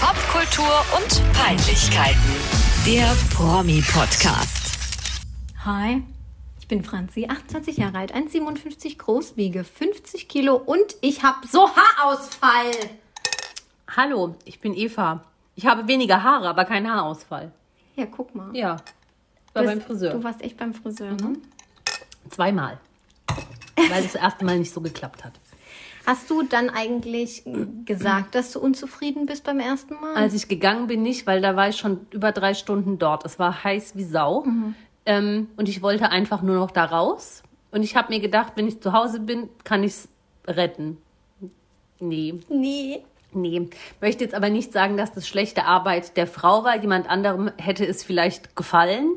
Popkultur und Peinlichkeiten. Der Promi-Podcast. Hi, ich bin Franzi, 28 Jahre alt, 1,57 groß, wiege 50 Kilo und ich habe so Haarausfall. Hallo, ich bin Eva. Ich habe weniger Haare, aber keinen Haarausfall. Ja, guck mal. Ja. War beim Friseur. Du warst echt beim Friseur, ne? Zweimal. Weil das erste Mal nicht so geklappt hat. Hast du dann eigentlich gesagt, dass du unzufrieden bist beim ersten Mal? Als ich gegangen bin, nicht, weil da war ich schon über drei Stunden dort. Es war heiß wie Sau. Ähm, und ich wollte einfach nur noch da raus. Und ich habe mir gedacht, wenn ich zu Hause bin, kann ich es retten. Nee, nee. nee. Möchte jetzt aber nicht sagen, dass das schlechte Arbeit der Frau war. Jemand anderem hätte es vielleicht gefallen.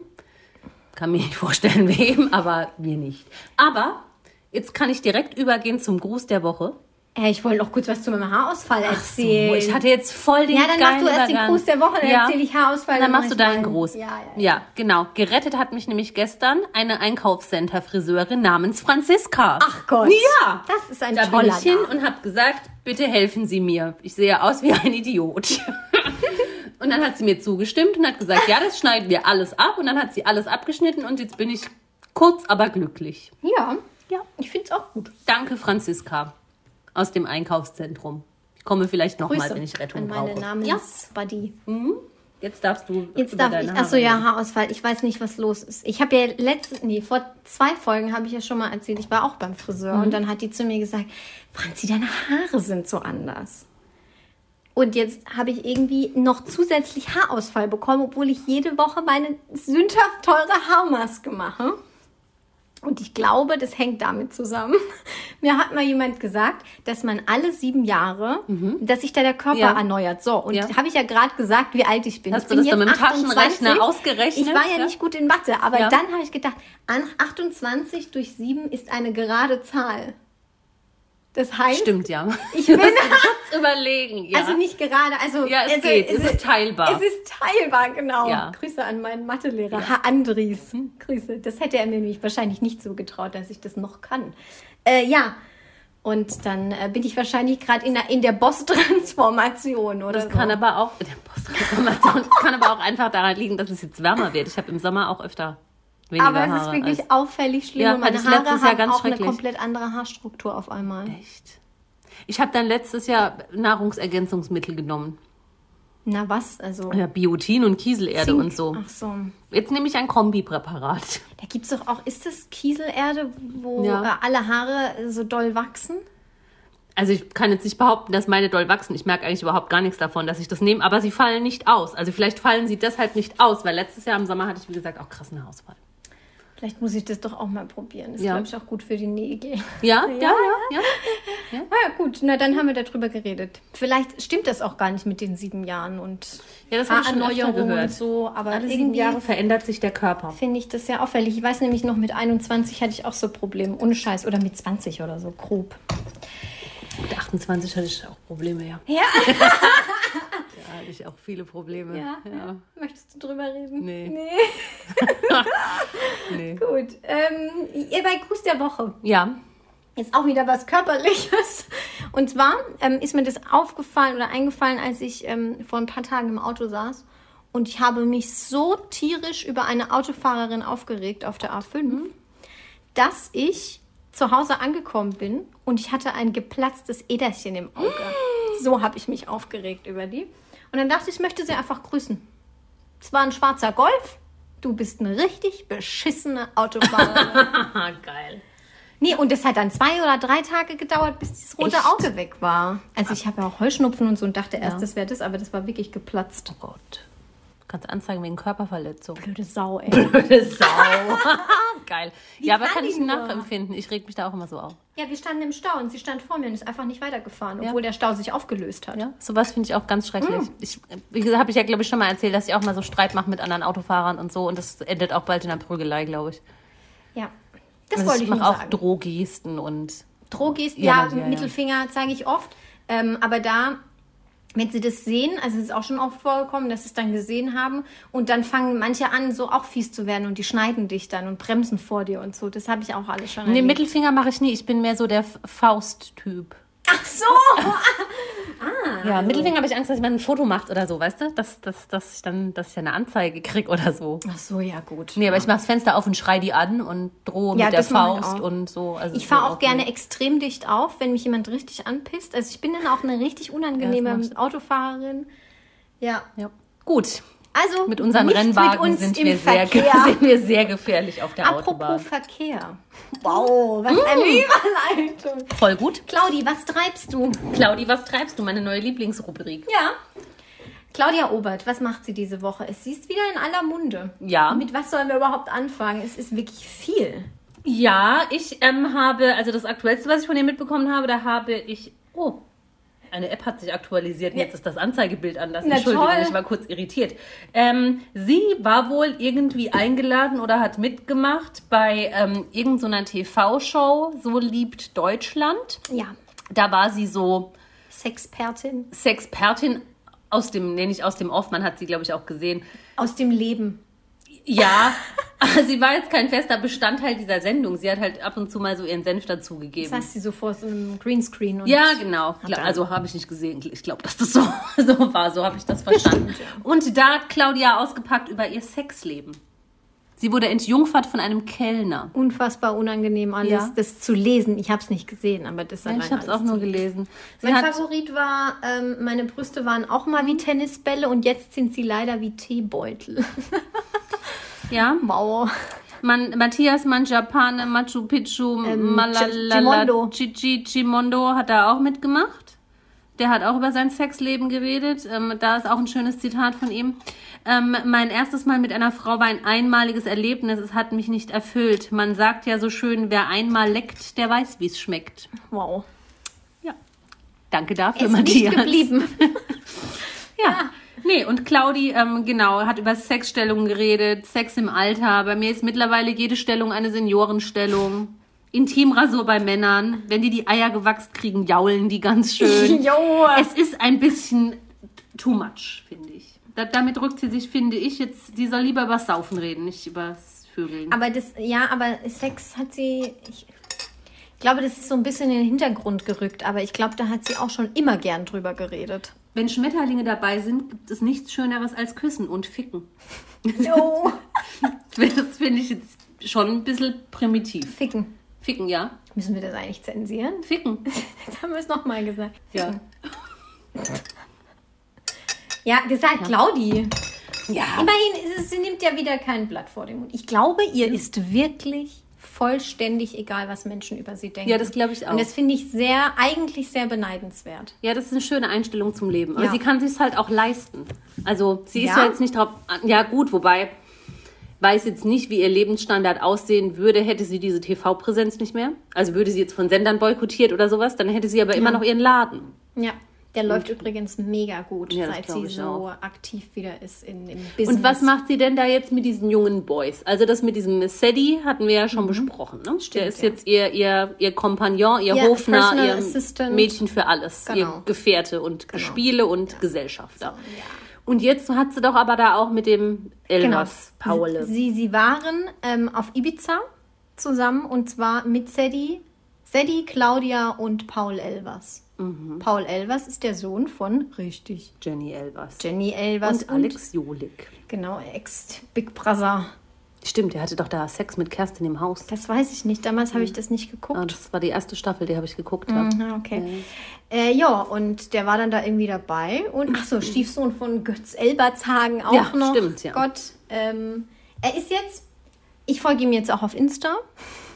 Kann mir nicht vorstellen, wem, aber mir nicht. Aber jetzt kann ich direkt übergehen zum Gruß der Woche. Äh, ich wollte noch kurz was zu meinem Haarausfall So, erzählen. ich hatte jetzt voll den ja, dann machst du erst den. Gruß der Woche, dann Ja. erzähle ich Haarausfall. Dann mach machst du deinen. Gruß. Ja, ja, ja. ja, genau. Gerettet hat mich nämlich gestern eine Einkaufscenter-Friseurin namens Franziska. Ach Gott. Ja. Das ist ein Da bin toller ich hin und habe gesagt, bitte helfen Sie mir. Ich sehe aus wie ein Idiot. und dann hat sie mir zugestimmt und hat gesagt, ja, das schneiden wir alles ab. Und dann hat sie alles abgeschnitten und jetzt bin ich kurz, aber glücklich. Ja, ja, ich finde es auch gut. Danke, Franziska, aus dem Einkaufszentrum. Ich komme vielleicht nochmal, wenn ich Rettung an meine brauche. Namensbuddy. Jetzt darfst du Jetzt über darf ich. Achso, ja. Haarausfall. Ich weiß nicht, was los ist. Ich habe ja letzte, nee, vor zwei Folgen habe ich ja schon mal erzählt, ich war auch beim Friseur Mhm. und dann hat die zu mir gesagt, Franzi, deine Haare sind so anders. Und jetzt habe ich irgendwie noch zusätzlich Haarausfall bekommen, obwohl ich jede Woche meine sündhaft teure Haarmaske mache. Und ich glaube, das hängt damit zusammen. Mir hat mal jemand gesagt, dass man alle sieben Jahre, dass sich da der Körper Mhm. Ja. erneuert. So, und Ja. habe ich ja gerade gesagt, wie alt ich bin. Hast ich du bin das dann jetzt mit dem Taschenrechner 28. ausgerechnet? Ich war ja, Ja. nicht gut in Mathe, aber dann habe ich gedacht, an 28 durch 7 ist eine gerade Zahl. Das heißt, Stimmt, ja. ich bin Kurz überlegen, ja. also nicht gerade, also Ja, es also, geht, es ist teilbar. Es ist teilbar, genau. Ja. Grüße an meinen Mathelehrer, Herr Andries. Grüße. Das hätte er mir nämlich wahrscheinlich nicht so getraut, dass ich das noch kann. Äh, ja. Und dann äh, bin ich wahrscheinlich gerade in der, in der Boss-Transformation oder das so. kann aber auch, der Posttransformation, das kann aber auch einfach daran liegen, dass es jetzt wärmer wird. Ich habe im Sommer auch öfter weniger aber es Haare. ist wirklich als- auffällig schlimm. Ja, und meine Haare letztes Jahr haben ganz auch eine komplett andere Haarstruktur auf einmal. Echt? Ich habe dann letztes Jahr Nahrungsergänzungsmittel genommen. Na was? Also Ja, Biotin und Kieselerde Zink. und so. Ach so. Jetzt nehme ich ein Kombipräparat. Da gibt es doch auch, ist das Kieselerde, wo Ja. äh, alle Haare so doll wachsen? Also ich kann jetzt nicht behaupten, dass meine doll wachsen. Ich merke eigentlich überhaupt gar nichts davon, dass ich das nehme. Aber sie fallen nicht aus. Also vielleicht fallen sie deshalb nicht aus, weil letztes Jahr im Sommer hatte ich, wie gesagt, auch krassen Haarausfall. Vielleicht muss ich das doch auch mal probieren. Das ist, Ja. glaube ich, auch gut für die Nägel. Ja, ja, ja. ja. Ah ja, gut. Na, dann haben wir darüber geredet. Vielleicht stimmt das auch gar nicht mit den sieben Jahren und Ja, das habe gehört. und so. Aber Alle sieben Jahre verändert sich der Körper. finde ich das sehr auffällig. Ich weiß nämlich noch, mit 21 hatte ich auch so Probleme. Ohne Scheiß. Oder mit 20 oder so, grob. Mit 28 hatte ich auch Probleme, ja. Ja. Da hatte ich auch viele Probleme. Ja. ja. Möchtest du drüber reden? Nee. Nee. Nee. Gut. Ähm, ihr bei Gruß der Woche. Ja. Jetzt auch wieder was Körperliches. Und zwar ähm, ist mir das aufgefallen oder eingefallen, als ich ähm, vor ein paar Tagen im Auto saß. Und ich habe mich so tierisch über eine Autofahrerin aufgeregt auf der A5, dass ich zu Hause angekommen bin und ich hatte ein geplatztes Äderchen im Auge. So habe ich mich aufgeregt über die. Und dann dachte ich, ich möchte sie einfach grüßen. Es war ein schwarzer Golf. Du bist eine richtig beschissene Autofahrerin. Ah, geil. Nee, und es hat dann zwei oder drei Tage gedauert, bis dieses rote Echt? Auge weg war. Also ich habe ja auch Heuschnupfen und so und dachte erst, das wäre das, aber das war wirklich geplatzt. Oh Gott. Kannst anzeigen wegen Körperverletzung. Blöde Sau, ey. Blöde Sau. Geil. ja, aber kann kann ich nachempfinden. Ich reg mich da auch immer so auf. Ja, wir standen im Stau und sie stand vor mir und ist einfach nicht weitergefahren, obwohl der Stau sich aufgelöst hat. Ja, sowas finde ich auch ganz schrecklich. Mm. Ich, wie gesagt, habe ich ja, glaube ich, schon mal erzählt, dass ich auch mal so Streit mache mit anderen Autofahrern und so. Und das endet auch bald in einer Prügelei, glaube ich. Ja. Das Also wollte ich mache nur auch sagen. Drohgesten und Drogist, Ja, ja, ja, ja. Mittelfinger zeige ich oft. Ähm, aber da, wenn sie das sehen, also es ist auch schon oft vorgekommen, dass sie es dann gesehen haben und dann fangen manche an, so auch fies zu werden und die schneiden dich dann und bremsen vor dir und so. Das habe ich auch alles schon Nee, erlebt. Mittelfinger mache ich nie. Ich bin mehr so der Faust-Typ. Ach so! Ja, Mittelfinger habe ich Angst, dass jemand ein Foto macht oder so, weißt du? Dass, dass, dass ich dann dass ich eine Anzeige krieg oder so. Ach so, ja gut. Nee, aber ich mache das Fenster auf und schrei die an und drohe Ja, mit der Faust auch. und so. Also Ich fahre wird auch gerne extrem dicht auf, wenn mich jemand richtig anpisst. Also ich bin dann auch eine richtig Ja, unangenehme das Autofahrerin. Ja. Ja. Gut. Also Mit unseren Rennwagen mit sind, wir sehr, sind wir sehr gefährlich auf der Apropos Autobahn. Verkehr. Wow, was eine Überleitung. Voll gut. Claudi, was treibst du? Claudi, was treibst du? Meine neue Lieblingsrubrik. Ja. Claudia Obert, was macht sie diese Woche? Es ist wieder in aller Munde. Ja. Mit was sollen wir überhaupt anfangen? Es ist wirklich viel. Ja, ich ähm, habe, also das Aktuellste, was ich von ihr mitbekommen habe, da habe ich, oh, eine App hat sich aktualisiert und jetzt ist das Anzeigebild anders. Na Entschuldigung, toll. ich war kurz irritiert. Ähm, sie war wohl irgendwie eingeladen oder hat mitgemacht bei ähm, irgendeiner TV-Show, So liebt Deutschland. Ja. Da war sie so Sexpertin Sexpertin aus dem, nee, nicht aus dem Off, man hat sie, glaube ich, auch gesehen. aus dem Leben. Ja, sie war jetzt kein fester Bestandteil dieser Sendung. Sie hat halt ab und zu mal so ihren Senf dazugegeben. Das heißt sie so vor so einem Greenscreen. Und Ja, genau. Also habe ich nicht gesehen. Ich glaube, dass das so, so war. So habe ich das verstanden. Und da hat Claudia ausgepackt über ihr Sexleben. Sie wurde entjungfert von einem Kellner. Unfassbar unangenehm alles, Ja. das zu lesen. Ich habe es nicht gesehen, aber das allein ich habe es auch nur gelesen. Sie Mein Favorit war, ähm, meine Brüste waren auch mal wie Tennisbälle und jetzt sind sie leider wie Teebeutel. ja, Wow. Man, Matthias Manjapane, Machu Picchu, Malalala, Chimondo. Chichi Chimondo hat da auch mitgemacht. Der hat auch über sein Sexleben geredet. Ähm, da ist auch ein schönes Zitat von ihm. Ähm, mein erstes Mal mit einer Frau war ein einmaliges Erlebnis. Es hat mich nicht erfüllt. Man sagt ja so schön, wer einmal leckt, der weiß, wie es schmeckt. Wow. Ja. Danke dafür, ist nicht Matthias. geblieben. Ja. Nee, und Claudi, ähm, genau, hat über Sexstellungen geredet, Sex im Alter. Bei mir ist mittlerweile jede Stellung eine Seniorenstellung. Intimrasur bei Männern. Wenn die die Eier gewachst kriegen, jaulen die ganz schön. Jo. es ist ein bisschen too much, finde ich. Da, damit drückt sie sich, finde ich, jetzt, sie soll lieber übers Saufen reden, nicht übers Vögeln. Aber das, ja, aber Sex hat sie. Ich, ich glaube, das ist so ein bisschen in den Hintergrund gerückt, aber ich glaube, da hat sie auch schon immer gern drüber geredet. Wenn Schmetterlinge dabei sind, gibt es nichts Schöneres als Küssen und Ficken. Jo. Das finde ich jetzt schon ein bisschen primitiv. Ficken. Ficken, ja. Müssen wir das eigentlich zensieren? Ficken. Jetzt haben wir es nochmal gesagt. Ja. Ja, gesagt, Claudi. Ja. Immerhin es, sie nimmt ja wieder kein Blatt vor den Mund. Ich glaube, ihr ist wirklich vollständig egal, was Menschen über sie denken. Ja, das glaube ich auch. Und das finde ich sehr, eigentlich sehr beneidenswert. Ja, das ist eine schöne Einstellung zum Leben. Aber Ja. sie kann sich halt auch leisten. Also sie ist Ja. ja jetzt nicht drauf. Ja gut, wobei weiß jetzt nicht, wie ihr Lebensstandard aussehen würde, hätte sie diese TV-Präsenz nicht mehr. Also würde sie jetzt von Sendern boykottiert oder sowas, dann hätte sie aber immer noch ihren Laden. Ja, der läuft übrigens mega gut, Ja, seit sie so auch. aktiv wieder ist in, im Business. Und was macht sie denn da jetzt mit diesen jungen Boys? Also das mit diesem Sadie hatten wir ja schon besprochen. Ne? Der ist Mhm. ja. jetzt ihr, ihr, ihr Kompagnon, ihr Ja, Hofner, ihr Assistant. Mädchen für alles. Genau. Ihr Gefährte und Gespiele und Gesellschafter. Und jetzt hat sie doch aber da auch mit dem Elvas Paule. Genau. Sie, sie waren ähm, auf Ibiza zusammen und zwar mit Sadie, Sadie, Claudia und Paul Elvers. Mhm. Paul Elvers ist der Sohn von, richtig, Jenny Elvas. Jenny Elvers und Alex Jolik. genau, Ex-Big Brother. Stimmt, der hatte doch da Sex mit Kerstin im Haus. Das weiß ich nicht, damals habe ich das nicht geguckt. Ah, das war die erste Staffel, die habe ich geguckt. Ja. Mhm, okay. Äh, ja, und der war dann da irgendwie dabei. Und ach so, Stiefsohn von Götz Elbertshagen auch Ja, noch. stimmt, ja. Gott, ähm, er ist jetzt, ich folge ihm jetzt auch auf Insta.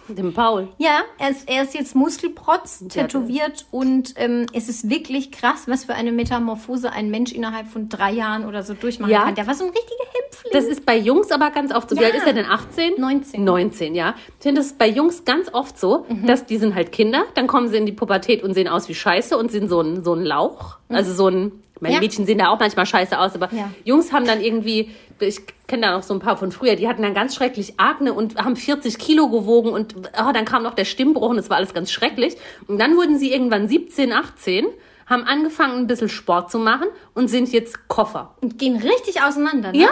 Dem Paul. Ja, er ist, er ist jetzt Muskelprotz, tätowiert und ähm, es ist wirklich krass, was für eine Metamorphose ein Mensch innerhalb von drei Jahren oder so durchmachen Ja. kann. Der war so ein richtiger Hämpfling. Das ist bei Jungs aber ganz oft so. Wie Ja. alt ist er denn? 18? 19. 19, ja. Ich finde das ist bei Jungs ganz oft so, Mhm. dass die sind halt Kinder, dann kommen sie in die Pubertät und sehen aus wie Scheiße und sind so ein, so ein Lauch. Also so ein, meine. Ja. Mädchen sehen da auch manchmal scheiße aus, aber Ja. Jungs haben dann irgendwie, ich kenne da noch so ein paar von früher, die hatten dann ganz schrecklich Akne und haben 40 Kilo gewogen und oh, dann kam noch der Stimmbruch und es war alles ganz schrecklich. Und dann wurden sie irgendwann 17, 18, haben angefangen ein bisschen Sport zu machen und sind jetzt Koffer. und gehen richtig auseinander. Ne? Ja,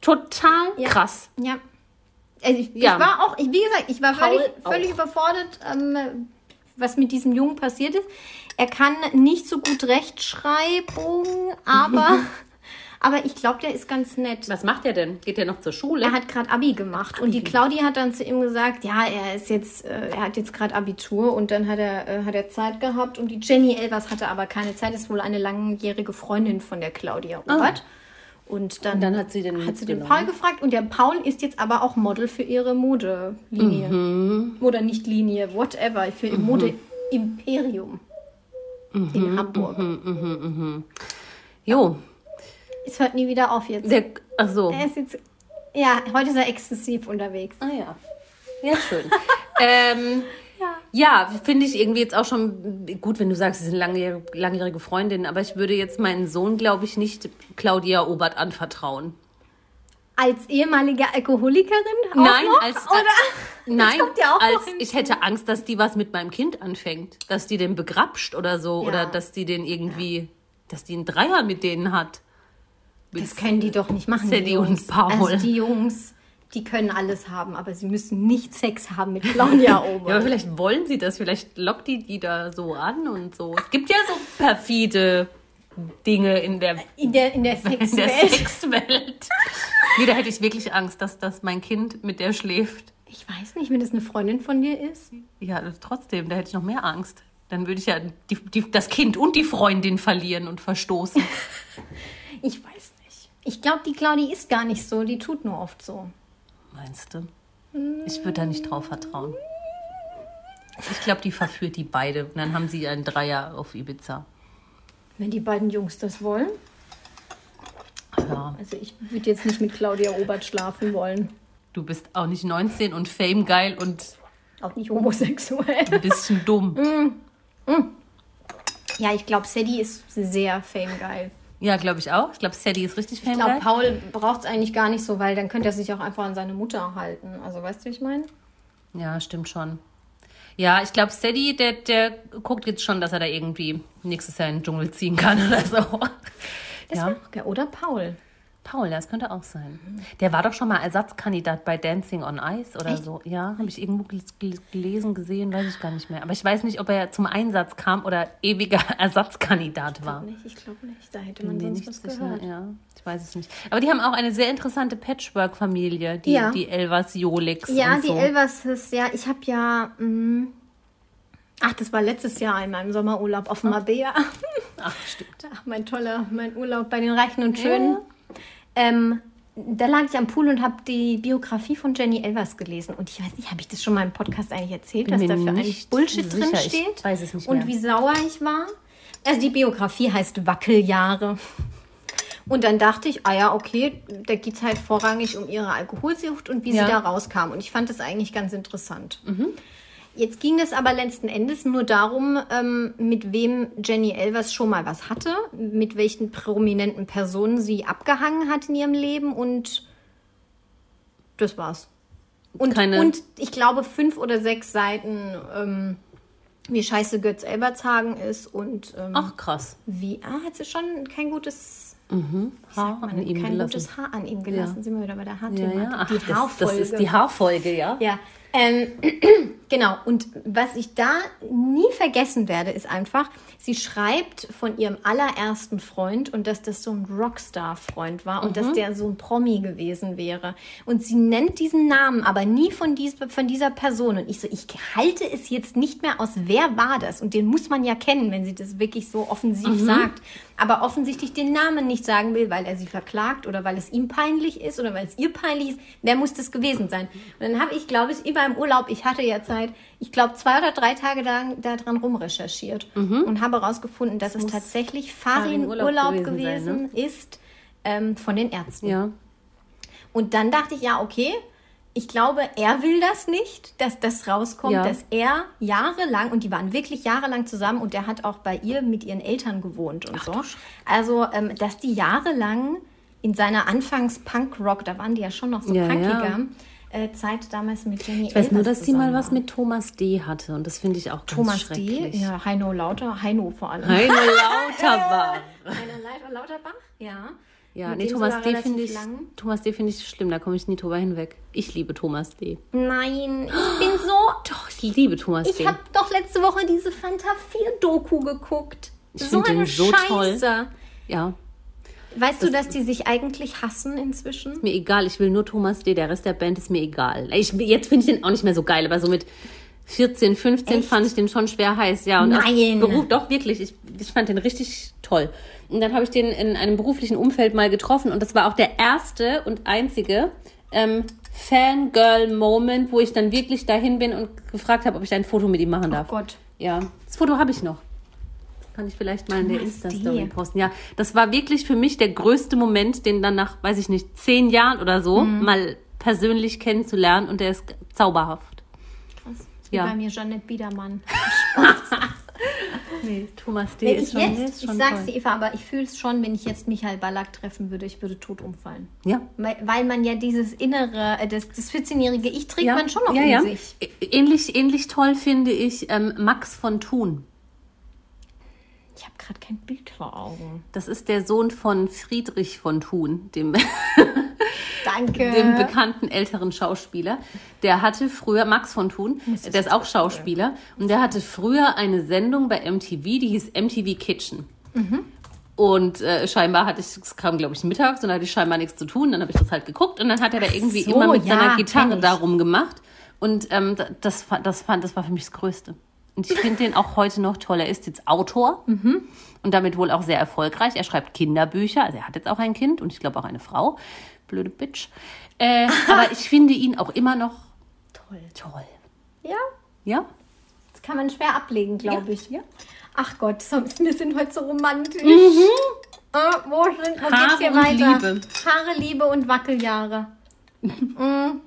total Ja. krass. Ja. Also ich, Ja. ich war auch, ich, wie gesagt, ich war Paul völlig, völlig überfordert. Ähm, was mit diesem Jungen passiert ist. Er kann nicht so gut Rechtschreibung, aber, aber ich glaube, der ist ganz nett. Was macht er denn? Geht er noch zur Schule? Er hat gerade Abi gemacht und die Claudia hat dann zu ihm gesagt, ja, er ist jetzt, äh, er hat jetzt gerade Abitur und dann hat er, äh, hat er Zeit gehabt und die Jenny Elvers hatte aber keine Zeit, ist wohl eine langjährige Freundin von der Claudia Obert. Und dann, Und dann hat sie den hat sie den. Paul gefragt und der Paul ist jetzt aber auch Model für ihre Modelinie. Mhm. Oder nicht Linie, whatever, für ihr Mode-Imperium Mhm, in Hamburg. jo, Es hört nie wieder auf jetzt. der, ach so. er ist jetzt, ja, heute ist er exzessiv unterwegs. Ah ja. Ja, schön. ähm, ja, finde ich irgendwie jetzt auch schon gut, wenn du sagst, sie sind langjährige, langjährige Freundinnen, aber ich würde jetzt meinen Sohn, glaube ich, nicht Claudia Obert anvertrauen. Als ehemalige Alkoholikerin? Auch Nein, noch? als, Oder? nein, kommt ja auch als ich hätte Angst, dass die was mit meinem Kind anfängt, dass die den begrapscht oder so Ja. oder dass die den irgendwie, dass die einen Dreier mit denen hat. Das können die doch nicht machen. Sadie und Paul. Also die Jungs, die können alles haben, aber sie müssen nicht Sex haben mit Claudia Ja, aber vielleicht wollen sie das, vielleicht lockt die die da so an und so. Es gibt ja so perfide Dinge in der, in der, in der Sexwelt. Nee, da hätte ich wirklich Angst, dass, dass mein Kind mit der schläft. Ich weiß nicht, wenn das eine Freundin von dir ist. Ja, trotzdem, da hätte ich noch mehr Angst. Dann würde ich ja die, die, das Kind und die Freundin verlieren und verstoßen. Ich weiß nicht. Ich glaube, die Claudi ist gar nicht so. Die tut nur oft so. Meinst du? Ich würde da nicht drauf vertrauen. Ich glaube, die verführt die beide. Und dann haben sie einen Dreier auf Ibiza. Wenn die beiden Jungs das wollen. Ja, Also ich würde jetzt nicht mit Claudia Obert schlafen wollen. du bist auch nicht 19 und Fame geil und Auch nicht homosexuell. ein bisschen dumm. Ja, ich glaube, Sadie ist sehr famegeil. Ja, glaube ich auch. Ich glaube, Sadie ist richtig Ich Fame glaube, geil. Paul braucht es eigentlich gar nicht so, weil dann könnte er sich auch einfach an seine Mutter halten. Also weißt du, wie ich meine? Ja, stimmt schon. Ja, ich glaube, Sadie, der, der guckt jetzt schon, dass er da irgendwie nächstes Jahr in den Dschungel ziehen kann oder so. Das Ja. auch. Oder Paul. Paul, das könnte auch sein. Der war doch schon mal Ersatzkandidat bei Dancing on Ice oder so. Ja, habe ich irgendwo gel- gel- gelesen, gesehen, weiß ich gar nicht mehr. Aber ich weiß nicht, ob er zum Einsatz kam oder ewiger Ersatzkandidat war. Nicht, ich glaube nicht. Da hätte man Nee, sonst nicht was sicher, gehört. ja. Ich weiß es nicht. Aber die haben auch eine sehr interessante Patchwork-Familie, die, Ja. die Elvas Jolix Ja, die so. Elvers ist ja, ich habe ja, mh, ach, das war letztes Jahr in meinem Sommerurlaub auf Marbella. Ach, stimmt. Ach, mein toller, mein Urlaub bei den Reichen und Schönen. Ähm, da lag ich am Pool und habe die Biografie von Jenny Elvers gelesen. Und ich weiß nicht, habe ich das schon mal im Podcast eigentlich erzählt, Bin dass mir da für eigentlich Bullshit sicher. drin Ich weiß es nicht Und mehr. wie sauer ich war. Also die Biografie heißt Wackeljahre. Und dann dachte ich, ah ja, okay, da geht es halt vorrangig um ihre Alkoholsucht und wie Ja. sie da rauskam. Und ich fand das eigentlich ganz interessant. Jetzt ging es aber letzten Endes nur darum, ähm, mit wem Jenny Elvers schon mal was hatte, mit welchen prominenten Personen sie abgehangen hat in ihrem Leben und das war's. Und, Keine- und ich glaube fünf oder sechs Seiten, ähm, wie scheiße Götz Elbertshagen ist und ähm, Ach, krass. wie, ah, hat sie schon kein gutes, Haar man, an ihm kein gelassen. gutes Haar an ihm gelassen. Ja. Sind wir wieder bei der Ja, Haarthematik. ja. Ach, die das, Haarfolge. das ist die Haarfolge, ja? Ja, ähm, genau. Und was ich da nie vergessen werde, ist einfach, sie schreibt von ihrem allerersten Freund und dass das so ein Rockstar-Freund war und dass der so ein Promi gewesen wäre. Und sie nennt diesen Namen, aber nie von, dies, von dieser Person. Und ich so, ich halte es jetzt nicht mehr aus, wer war das? Und den muss man ja kennen, wenn sie das wirklich so offensiv sagt. Aber offensichtlich den Namen nicht sagen will, weil er sie verklagt oder weil es ihm peinlich ist oder weil es ihr peinlich ist. Wer muss das gewesen sein? Und dann habe ich, glaube ich, über im Urlaub, ich hatte ja Zeit, ich glaube zwei oder drei Tage da, da dran rumrecherchiert und habe herausgefunden, dass es tatsächlich Farin Urlaub Urlaub gewesen sein, gewesen ist ähm, von den Ärzten. Ja. Und dann dachte ich, ja, okay, ich glaube, er will das nicht, dass das rauskommt, Ja. dass er jahrelang, und die waren wirklich jahrelang zusammen und der hat auch bei ihr mit ihren Eltern gewohnt und so. Also, ähm, dass die jahrelang in seiner Anfangs-Punk-Rock, da waren die ja schon noch so Ja, punkiger, ja. äh, Zeit damals mit Jenny Ich weiß nur, Elvers dass sie mal was mit Thomas D. hatte und das finde ich auch ganz Thomas D. schrecklich. Ja, Heino Lauter, Heino vor allem. Heino Lauterbach. Heino Lauter, Lauterbach, ja. Ja, nee, Thomas D. finde ich, lang. Thomas D. finde ich schlimm, da komme ich nie drüber hinweg. Ich liebe Thomas D. Nein, ich bin so. Doch, ich liebe Thomas Ich D. habe doch letzte Woche diese Fanta 4 Doku geguckt. Ich so eine so toll. Scheiße. Ja, Weißt du, dass die sich eigentlich hassen inzwischen? mir egal, ich will nur Thomas D. Der Rest der Band ist mir egal. Ich, jetzt finde ich den auch nicht mehr so geil, aber so mit 14, 15 Echt? fand ich den schon schwer heiß. Ja, und Nein. Beruf, doch wirklich, ich, ich fand den richtig toll. Und dann habe ich den in einem beruflichen Umfeld mal getroffen und das war auch der erste und einzige ähm, Fangirl-Moment, wo ich dann wirklich dahin bin und gefragt habe, ob ich ein Foto mit ihm machen darf. Oh Gott. Ja, das Foto habe ich noch. Kann ich vielleicht mal in der Insta-Story posten. Ja, das war wirklich für mich der größte Moment, den dann nach, weiß ich nicht, zehn Jahren oder so Mhm. mal persönlich kennenzulernen und der ist zauberhaft. Krass. Wie Ja. bei mir Janet Biedermann. Nee, Thomas D. Wenn ist ich schon, jetzt, ist ich schon sag's toll. dir, Eva, aber ich fühle es schon, wenn ich jetzt Michael Ballack treffen würde, ich würde tot umfallen. Ja. Weil, weil man ja dieses innere, äh, das, das 14-jährige Ich trägt Ja, man schon noch ja, in ja. sich. Ähnlich, ähnlich toll finde ich ähm, Max von Thun. Ich habe gerade kein Bild vor Augen. Das ist der Sohn von Friedrich von Thun, dem, Danke. dem bekannten älteren Schauspieler. Der hatte früher, Max von Thun, der ist auch Schauspieler, und der hatte früher eine Sendung bei MTV, die hieß MTV Kitchen. Und äh, scheinbar hatte ich, es kam glaube ich mittags und da hatte ich scheinbar nichts zu tun. Dann habe ich das halt geguckt und dann hat er da irgendwie so, immer mit ja, seiner Gitarre ich. da rumgemacht. Und ähm, da- das, das, fand, das war für mich das Größte. Und ich finde den auch heute noch toll. Er ist jetzt Autor und damit wohl auch sehr erfolgreich. Er schreibt Kinderbücher. Also er hat jetzt auch ein Kind und ich glaube auch eine Frau. Blöde Bitch. Äh, aber ich finde ihn auch immer noch Toll. toll. Ja, Ja? das kann man schwer ablegen, glaube ich. Ja. Ach Gott, sonst, wir sind heute so romantisch. Äh, wo sind, wo Mhm. Haare geht's hier weiter? Liebe. Haare, Liebe und Wackeljahre. mm.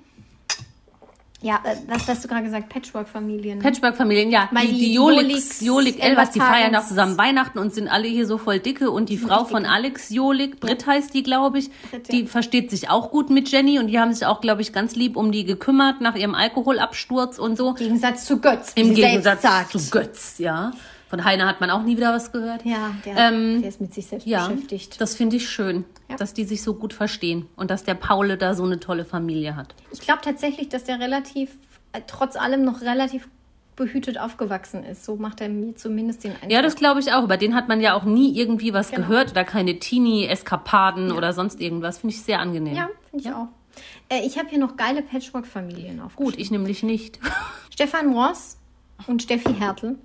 Ja, äh, was hast du gerade gesagt? Patchwork-Familien. Patchwork-Familien, ja. Weil die, die die Jolix, Jolix, Jolik, Elvers, die feiern auch zusammen Weihnachten und sind alle hier so voll dicke. Und die Frau von Alex Jolik, Britt heißt die, glaube ich, Britt, die ja. versteht sich auch gut mit Jenny und die haben sich auch, glaube ich, ganz lieb um die gekümmert nach ihrem Alkoholabsturz und so. Im Gegensatz zu Götz, Im Gegensatz zu Götz, ja. Von Heiner hat man auch nie wieder was gehört. Ja, der, Ähm, der ist mit sich selbst Ja, beschäftigt. das finde ich schön, Ja. dass die sich so gut verstehen und dass der Paul da so eine tolle Familie hat. Ich glaube tatsächlich, dass der relativ, äh, trotz allem noch relativ behütet aufgewachsen ist. So macht er mir zumindest den Eindruck. Ja, das glaube ich auch. Über den hat man ja auch nie irgendwie was Genau. gehört oder keine Teenie-Eskapaden oder sonst irgendwas. Finde ich sehr angenehm. Ja, finde ich auch. Äh, ich habe hier noch geile Patchwork-Familien aufgeschrieben. Gut, ich nämlich nicht. Stefan Ross und Steffi Hertel.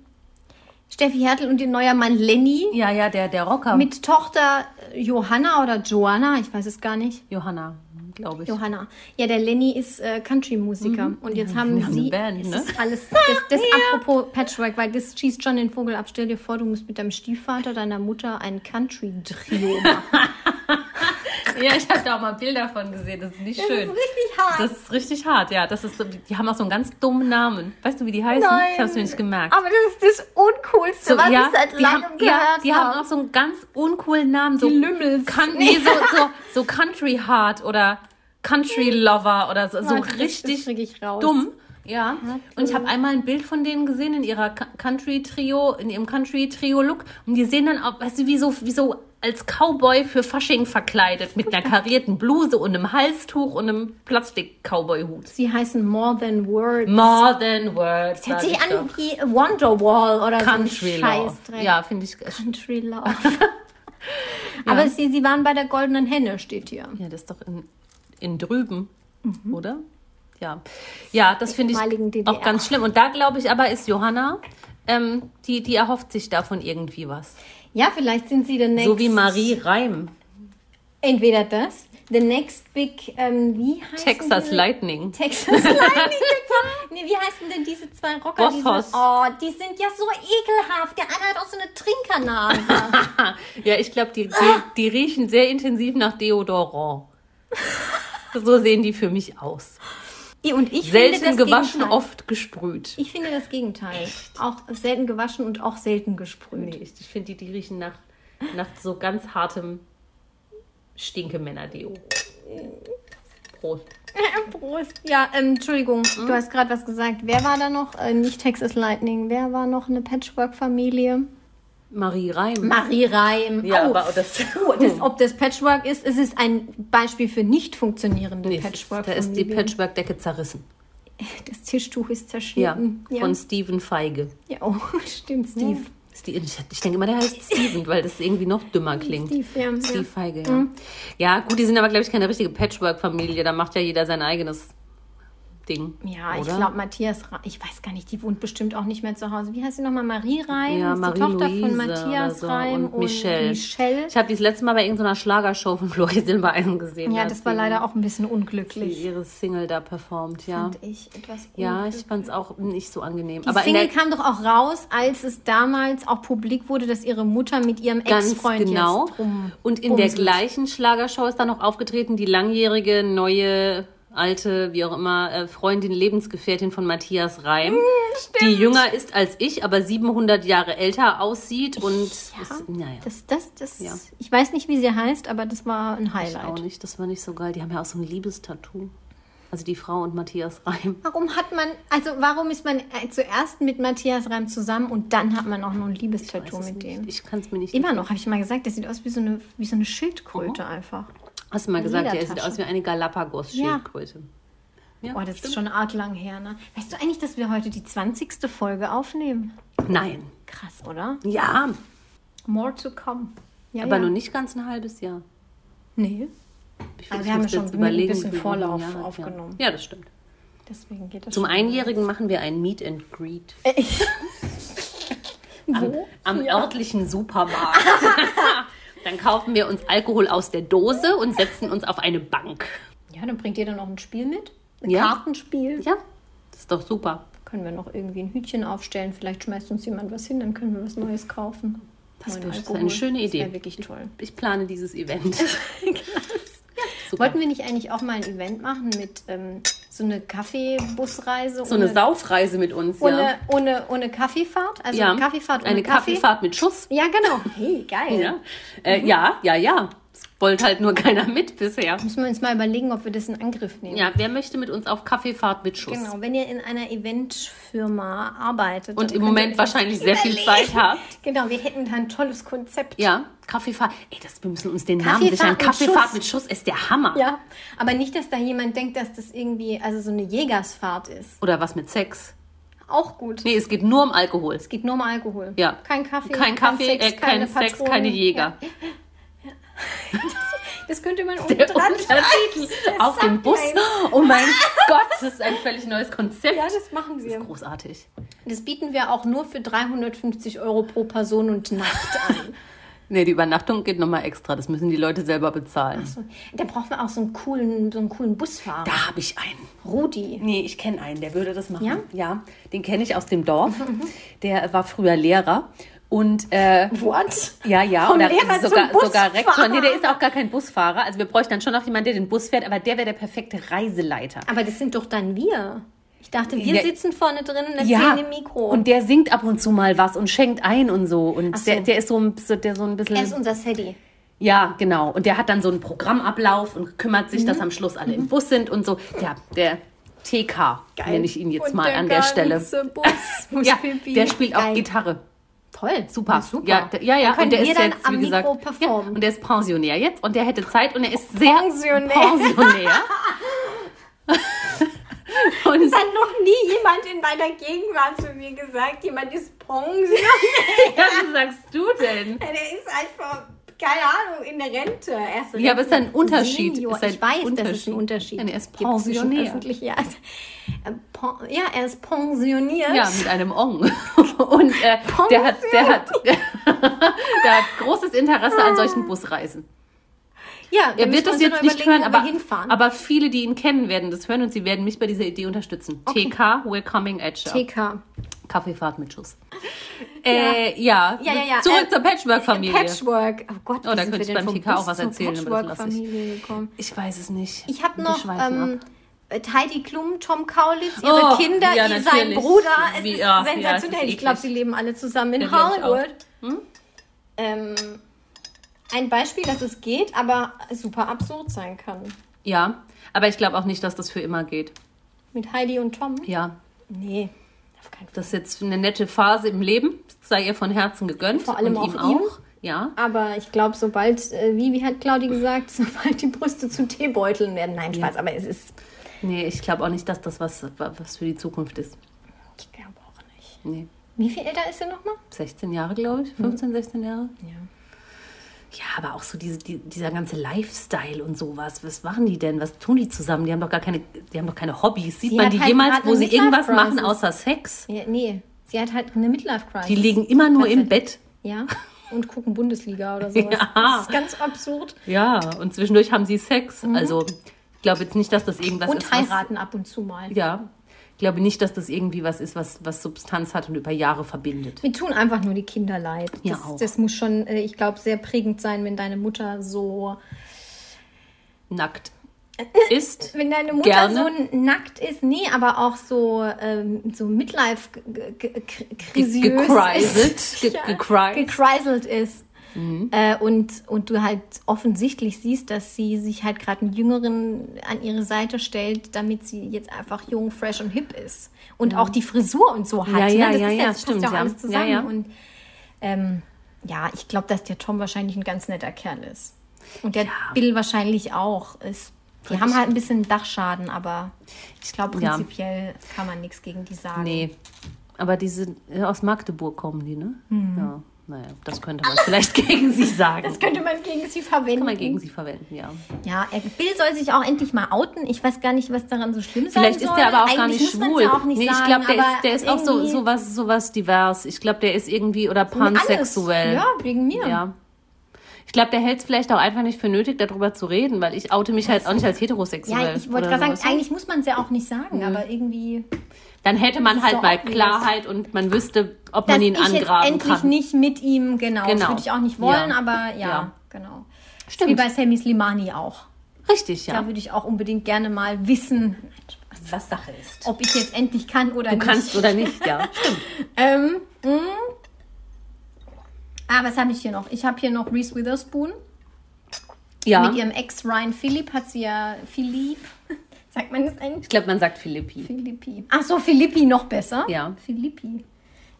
Steffi Hertel und ihr neuer Mann Lenny Ja, ja, der, der Rocker. mit Tochter Johanna oder Joanna, ich weiß es gar nicht. Johanna, glaube ich. Johanna. Ja, der Lenny ist äh, Country-Musiker. Und jetzt haben die haben sie. eine Band, ne? ist alles. Das, das apropos Patchwork, weil das schießt schon den Vogel ab. Stell dir vor, du musst mit deinem Stiefvater, deiner Mutter ein Country-Trio machen. Ja, ich habe da auch mal Bilder von gesehen. Das ist nicht Das schön. ist richtig hart. Das ist richtig hart, ja. Das ist die haben auch so einen ganz dummen Namen. Weißt du, wie die heißen? Nein. Ich habe es mir nicht gemerkt. Aber das ist das Uncoolste, So, was ja, ich seit langem haben, gehört ja, die haben habe. auch so einen ganz uncoolen Namen. So Die Lümmels. Kan nee, so, so, so Country Heart oder Country Lover oder so. So das- richtig das dumm. Ja. Und ich habe einmal ein Bild von denen gesehen in ihrer Ca- Country-Trio, in ihrem Country-Trio-Look. Und die sehen dann auch, weißt du, wie so, wie so als Cowboy für Fasching verkleidet. Mit einer karierten Bluse und einem Halstuch und einem Plastik-Cowboy-Hut. Sie heißen More Than Words. More than words. Hört sich ich an doch. wie Wonderwall oder Country so. Scheißdreck. Ja, finde ich. Country Love. Aber sie, sie waren bei der Goldenen Henne, steht hier. Ja, das ist doch in, in drüben, oder? Ja. Ja, das finde ich DDR. auch ganz schlimm. Und da glaube ich aber, ist Johanna, ähm, die, die erhofft sich davon irgendwie was. Ja, vielleicht sind sie the next. So wie Marie Reim. Entweder das, the next big, ähm, wie heißt Texas diese? Lightning. Texas Lightning. nee, wie heißen denn diese zwei Rocker? Diese, Boffos. oh, die sind ja so ekelhaft. Der eine hat auch so eine Trinkernase. Ja, ich glaube, die, die, die riechen sehr intensiv nach Deodorant. So sehen die für mich aus. Und ich Selten finde das gewaschen, Gegenteil. oft gesprüht. Ich finde das Gegenteil. Auch selten gewaschen und auch selten gesprüht. Nee, ich, finde, die, die riechen nach, nach so ganz hartem Stinkemänner-Deo. Prost. Prost. Ja, ähm, Entschuldigung, Hm? du hast gerade was gesagt. Wer war da noch? Äh, nicht Texas Lightning. Wer war noch eine Patchwork-Familie? Marie Reim. Marie Reim. Ja, oh. aber das, Oh, das, ob das Patchwork ist, es ist ein Beispiel für nicht funktionierende Nee, ist- da ist die Patchwork-Decke zerrissen. Das Tischtuch ist Ja, zerschnitten. von Steven Feige. ja. oh, stimmt, Steve. Ist die- Ich, ich denke immer, der heißt Steven, weil das irgendwie noch dümmer klingt. Steve, ja. Steve ja. Feige, ja. Ja, gut, die sind aber, glaube ich, keine richtige Patchwork-Familie. Da macht ja jeder sein eigenes Ding. Ja, ich oder? glaube, Matthias, ich weiß gar nicht, die wohnt bestimmt auch nicht mehr zu Hause. Wie heißt sie nochmal? Marie Reim? Ja, ist die Tochter von oder Matthias so. Reim und Michelle. Michelle. Ich habe die das letzte Mal bei irgendeiner Schlagershow von Florian Silbereisen gesehen. Ja, da das war sie leider auch ein bisschen unglücklich. ihre Single da performt, ja. Fand ich etwas Ja, ich fand es auch nicht so angenehm. Die aber in Single kam doch auch raus, als es damals auch publik wurde, dass ihre Mutter mit ihrem Ex-Freund genau. jetzt rum und in der gleichen Schlagershow ist dann noch aufgetreten die langjährige, neue, alte, wie auch immer, äh, Freundin, Lebensgefährtin von Matthias Reim, die jünger ist als ich, aber 700 Jahre älter aussieht und ist, naja. Das, das, das, Ja. Ich weiß nicht, wie sie heißt, aber das war ein Ich auch Highlight. nicht, das war nicht so geil. Die haben ja auch so ein Liebestattoo. Also die Frau und Matthias Reim. Warum hat man, also warum ist man äh, zuerst mit Matthias Reim zusammen und dann hat man auch noch ein Liebestattoo mit nicht. dem? Ich kann es mir nicht Immer noch, habe ich mal gesagt, der sieht aus wie so eine, wie so eine Schildkröte Mhm. einfach. Hast du mal gesagt, der sieht aus wie eine Galapagos-Schildkröte. Ja. Oh, das ist schon arg lang her, ne? Weißt du eigentlich, dass wir heute die 20. Folge aufnehmen? Nein. Krass, oder? Ja, More to come. Ja, aber ja. nur nicht ganz ein halbes Jahr. Nee, Ich Aber muss wir haben ja schon ein bisschen Vorlauf Jahre- aufgenommen. Ja. ja, das stimmt. deswegen geht das Zum. Einjährigen machen wir ein Meet and Greet. Am, am örtlichen Supermarkt. Dann kaufen wir uns Alkohol aus der Dose und setzen uns auf eine Bank. Ja, dann bringt ihr dann noch ein Spiel mit? Ein Ja. Kartenspiel? Ja, das ist doch super. Können wir noch irgendwie ein Hütchen aufstellen? Vielleicht schmeißt uns jemand was hin, dann können wir was Neues kaufen. Das Alkohol. eine schöne Das Idee. wäre wirklich toll. Ich plane dieses Event. Super. Wollten wir nicht eigentlich auch mal ein Event machen mit ähm, so eine Kaffeebusreise? So eine Saufreise mit uns, ohne, ja. ohne, ohne Kaffeefahrt? Also ja. eine Kaffeefahrt ohne Eine Kaffee? Kaffeefahrt mit Schuss. Ja, genau. Hey, geil. Ja, äh, ja, ja, ja. Wollte halt nur keiner mit bisher. Müssen wir uns mal überlegen, ob wir das in Angriff nehmen. Ja, wer möchte mit uns auf Kaffeefahrt mit Schuss? Genau, wenn ihr in einer Eventfirma arbeitet. Und im Moment wahrscheinlich sehr viel. Zeit habt. Genau, wir hätten da ein tolles Konzept. Ja, Kaffeefahrt. Ey, das, wir müssen uns den Namen sichern. Kaffeefahrt mit Schuss ist der Hammer. Ja, aber nicht, dass da jemand denkt, dass das irgendwie also so eine Jägersfahrt ist. Oder was mit Sex? Auch gut. Nee, es geht nur um Alkohol. Es geht nur um Alkohol. Ja. Kein Kaffee, Kein Kaffee, äh, kein Sex, Patronen. keine Jäger. Ja. Das könnte man unten Der dran auf dem Bus. Oh mein Gott, das ist ein völlig neues Konzept. Ja, das machen wir. Großartig. Das bieten wir auch nur für 350 Euro pro Person und Nacht an. Nee, die Übernachtung geht nochmal extra. Das müssen die Leute selber bezahlen. So, Da brauchen wir auch so einen coolen, so einen coolen Busfahrer. Da habe ich einen. Rudi. Nee, ich kenne einen, der würde das machen. Ja? Ja, den kenne ich aus dem Dorf. Der war früher Lehrer. Und äh, What? ja, ja, Vom und Lehrer ist sogar, sogar. Rektor. Nee, der ist auch gar kein Busfahrer. Also wir bräuchten dann schon noch jemanden, der den Bus fährt, aber der wäre der perfekte Reiseleiter. Aber das sind doch dann wir. Ich dachte, wir Der- sitzen vorne drin und Ja, im Mikro. und der singt ab und zu mal was und schenkt ein und so. Und so. Der, der ist so ein, der so ein bisschen. er ist unser Sadie. Ja, genau. Und der hat dann so einen Programmablauf und kümmert sich, Mhm. dass am Schluss alle im Bus sind und so. Ja, der TK nenne ich ihn jetzt Und mal an der Stelle. Bus Ja, der spielt auch Geil. Gitarre. Toll. Super. Ja, super. Ja, der, ja, ja. Und der ist dann jetzt, am wie gesagt. Ja, und der ist Pensionär jetzt und der hätte Zeit und er ist sehr Pensionär. Pensionär. und Es hat noch nie jemand in meiner Gegenwart zu mir gesagt, jemand ist Pensionär. ja, wie sagst du denn? Der ist einfach, keine Ahnung, in der Rente. Er ist Ja, aber es ist ein Unterschied. Senior. Ist ein ich weiß, das ist ein Unterschied. Unterschied. Nein, er ist Pensionär. öffentlich- Ja, ja, er ist pensioniert. Ja, mit einem Ong. Und äh, der, hat, der, hat, der hat großes Interesse an solchen Busreisen. Ja, Er wird das jetzt nicht hören, aber, aber viele, die ihn kennen, werden das hören und sie werden mich bei dieser Idee unterstützen. TK, we're coming at you. TK. Kaffeefahrt mit Schuss. Äh, ja. Ja, ja, ja. Zurück Äh, zur Patchwork-Familie. Patchwork. Oh Gott, Oh, da könnte ich beim TK auch was erzählen, ich. Ich weiß es nicht. Ich habe noch ähm, Heidi Klum, Tom Kaulitz, ihre Oh, Kinder, ja, ihr- sein. Bruder. Es Wie- ist ja, ja, sensationell. ist ich glaube, sie leben alle zusammen in Ja. Hollywood. Ähm, ein Beispiel, dass es geht, aber super absurd sein kann. Ja, aber ich glaube auch nicht, dass das für immer geht. Mit Heidi und Tom? Ja, Nee, auf keinen Fall. das ist jetzt eine nette Phase im Leben. Sei ihr von Herzen gegönnt. Vor allem und ihm auch ihm. Ja. Aber ich glaube, sobald, äh, wie, wie hat Claudi gesagt, sobald die Brüste zu Teebeuteln werden. Nein, Spaß, aber es ist. Nee, ich glaube auch nicht, dass das was, was für die Zukunft ist. Ich glaube auch nicht. Nee. Wie viel älter ist sie nochmal? 16 Jahre, glaube ich. 15, 16 Jahre. Ja. Ja, aber auch so diese, die, dieser ganze Lifestyle und sowas. Was machen die denn? Was tun die zusammen? Die haben doch gar keine, die haben doch keine Hobbys. Sieht Sie man die halt jemals, wo sie irgendwas machen außer Sex? ja. Nee, sie hat halt eine Midlife-Crisis. Die liegen immer nur im. Bett. Ja, und gucken Bundesliga oder sowas. Ja. Das ist ganz absurd. Ja, und zwischendurch haben sie Sex. Also, ich glaube jetzt nicht, dass das irgendwas. Und ist. was- heiraten ab und zu mal. Ja. Ich glaube nicht, dass das irgendwie was ist, was, was Substanz hat und über Jahre verbindet. Mir tun einfach nur die Kinder leid. Ja, das, auch. das muss schon, äh, ich glaube, sehr prägend sein, wenn deine Mutter so, Nackt ist. wenn deine Mutter Gerne. so nackt ist, nee, aber auch so, ähm, so Midlife gekreiselt. ist. Gekreiselt ist. Mhm. Äh, und, und du halt offensichtlich siehst, dass sie sich halt gerade einen Jüngeren an ihre Seite stellt, damit sie jetzt einfach jung, fresh und hip ist. Und auch die Frisur und so hat. Ja, ja, ne? das ja, ist ja, das passt stimmt, ja auch ja. alles zusammen. Ja, ja. Und ähm, ja, ich glaube, dass der Tom wahrscheinlich ein ganz netter Kerl ist. Und der Bill wahrscheinlich auch. Ist, die haben halt ein bisschen Dachschaden, aber ich glaube, Ja. prinzipiell kann man nichts gegen die sagen. Nee. Aber diese äh, aus Magdeburg kommen die, ne? Ja. Naja, das könnte man vielleicht gegen sie sagen. Das könnte man gegen sie verwenden. kann man gegen sie verwenden, ja. Ja, er- Bill soll sich auch endlich mal outen. Ich weiß gar nicht, was daran so schlimm sein Vielleicht soll. ist der aber auch gar Eigentlich nicht muss man's schwul. Auch nicht nee, ich glaube, der, ist, der ist auch so irgendwie sowas, sowas divers. Ich glaube, der ist irgendwie oder alles. pansexuell. Ja, wegen mir. Ja. Ich glaube, der hält es vielleicht auch einfach nicht für nötig, darüber zu reden, weil ich oute mich halt auch nicht als heterosexuell. Ja, ich wollte gerade sagen, eigentlich muss man es ja auch nicht sagen, aber irgendwie, Dann hätte man halt so mal. Klarheit und man wüsste, ob dass man ihn ich jetzt angraben endlich kann. nicht mit ihm, genau, das Genau. würde ich auch nicht wollen, Ja. aber ja, Ja. genau. Stimmt. Wie bei Sammy Slimani auch. Richtig, ja. Da würde ich auch unbedingt gerne mal wissen, was Sache ist. ob ich jetzt endlich kann oder Du nicht. kannst oder nicht, ja. Stimmt. Ähm, mh. ah, was habe ich hier noch? Ich habe hier noch Reese Witherspoon. Ja. Mit ihrem Ex Ryan Philipp hat sie ja Philipp. Sagt man das eigentlich? Ich glaube, man sagt Philippi. Philippi. Ach so, Philippi noch besser. Ja. Philippi.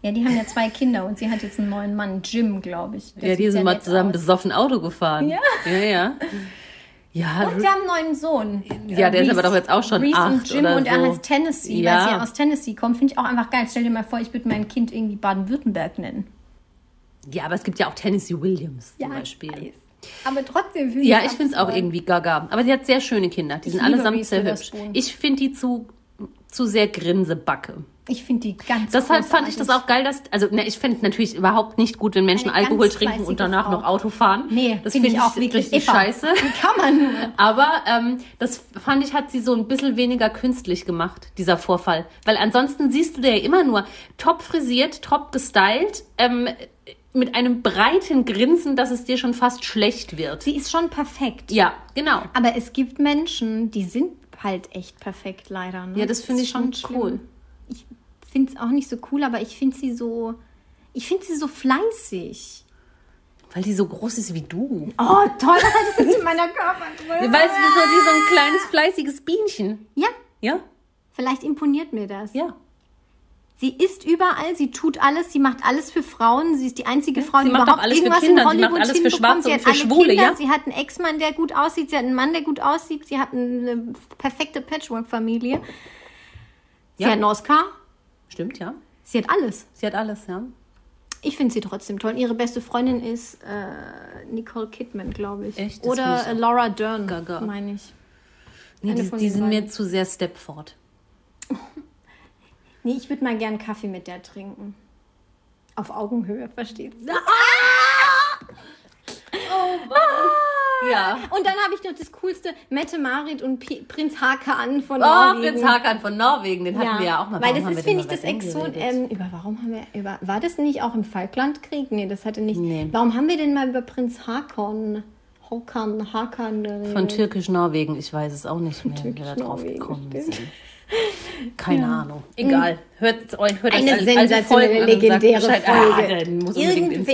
Ja, die haben ja zwei Kinder und sie hat jetzt einen neuen Mann, Jim, glaube ich. Der Ja, die sind sehr mal zusammen aus. besoffen Auto gefahren. Ja. Ja, ja. Ja, Und sie haben einen neuen Sohn. Ja, der ist Reese- aber doch jetzt auch schon Reese und acht Jim oder und er so. heißt Tennessee, Ja. weil sie ja aus Tennessee kommen. Finde ich auch einfach geil. Stell dir mal vor, ich würde mein Kind irgendwie Baden-Württemberg nennen. ja, aber es gibt ja auch Tennessee Williams zum Beispiel. weiß. Aber trotzdem finde Ja, ich ich finde es auch irgendwie gaga. Aber sie hat sehr schöne Kinder. Die Ich sind allesamt sehr hübsch. Ich finde die zu, zu sehr Grinsebacke. Ich finde die ganz Deshalb fand ich das auch geil, dass, also ne, ich finde natürlich überhaupt nicht gut, wenn Menschen Eine Alkohol trinken und danach Frau. noch Auto fahren. Nee, das finde finde ich auch wirklich richtig Eva. scheiße. Wie kann man nur? Aber ähm, das fand ich, hat sie so ein bisschen weniger künstlich gemacht, dieser Vorfall. Weil ansonsten siehst du der ja immer nur top frisiert, top gestylt, ähm, mit einem breiten Grinsen, dass es dir schon fast schlecht wird. Sie ist schon perfekt. Ja, genau. Aber es gibt Menschen, die sind halt echt perfekt, leider. Ne? Ja, das finde ist ich schon schlimm. cool. Ich finde es auch nicht so cool, aber ich finde sie so. Ich finde sie so fleißig. Weil die so groß ist wie du. Oh, toll, was hat das jetzt in meiner Körpergröße? Weißt du, wie so, wie so ein kleines fleißiges Bienchen. Ja, Ja, vielleicht imponiert mir das. ja. Sie ist überall, sie tut alles, sie macht alles für Frauen. Sie ist die einzige Frau, die überhaupt alles für irgendwas Kinder, in sie macht Hollywood alles für. Schwarze sie und hat für alle Schwule, Kinder, ja. Sie hat einen Ex-Mann, der gut aussieht, sie hat einen Mann, der gut aussieht, sie hat eine perfekte Patchwork-Familie. Sie Ja. hat einen Oscar, Stimmt, ja. sie hat alles. Sie hat alles, ja. Ich finde sie trotzdem toll. Ihre beste Freundin ist äh, Nicole Kidman, glaube ich. Echt? Das Oder ich Laura Dern, meine ich. Nee, die, die sind mir beiden. zu sehr Stepford. Nee, ich würde mal gern Kaffee mit der trinken. Auf Augenhöhe, versteht sie? Ja. Und dann habe ich noch das coolste, Mette Marit und P Prinz Hakan von Oh, Norwegen. Prinz Hakan von Norwegen, den hatten wir ja auch mal. Weil Warum das ist, finde ich, das Exot. Ähm, über warum haben wir über war das nicht auch im Falklandkrieg? Nee, das hatte nicht. Nee. Warum haben wir denn mal über Prinz Hakan, Hakan, Hakan geredet? Von Türkisch-Norwegen, ich weiß es auch nicht mehr, wie wir da drauf gekommen sind. Keine Ja. Ahnung. Egal. Hört, euch- hört Eine euch alle, alle sensationelle, an und sagt legendäre Bescheid. Folge. Ah,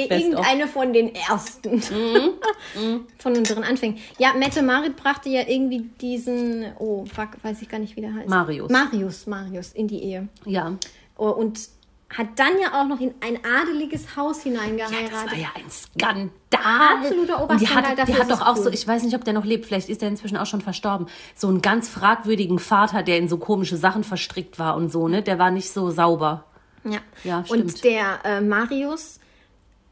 Best-of. irgendeine von den ersten. Mhm. von unseren Anfängen. Ja, Mette Marit brachte ja irgendwie diesen, oh fuck, weiß ich gar nicht, wie der heißt. Marius. Marius, Marius in die Ehe. Ja. Oh, und hat dann ja auch noch in ein adeliges Haus hineingeheiratet. Das war ja ein Skandal. Absoluter Und die Oberskandal, hat, die hat doch auch cool. so, ich weiß nicht, ob der noch lebt, vielleicht ist der inzwischen auch schon verstorben, so einen ganz fragwürdigen Vater, der in so komische Sachen verstrickt war und so, ne? Der war nicht so sauber. Ja, Ja, und stimmt. der äh, Marius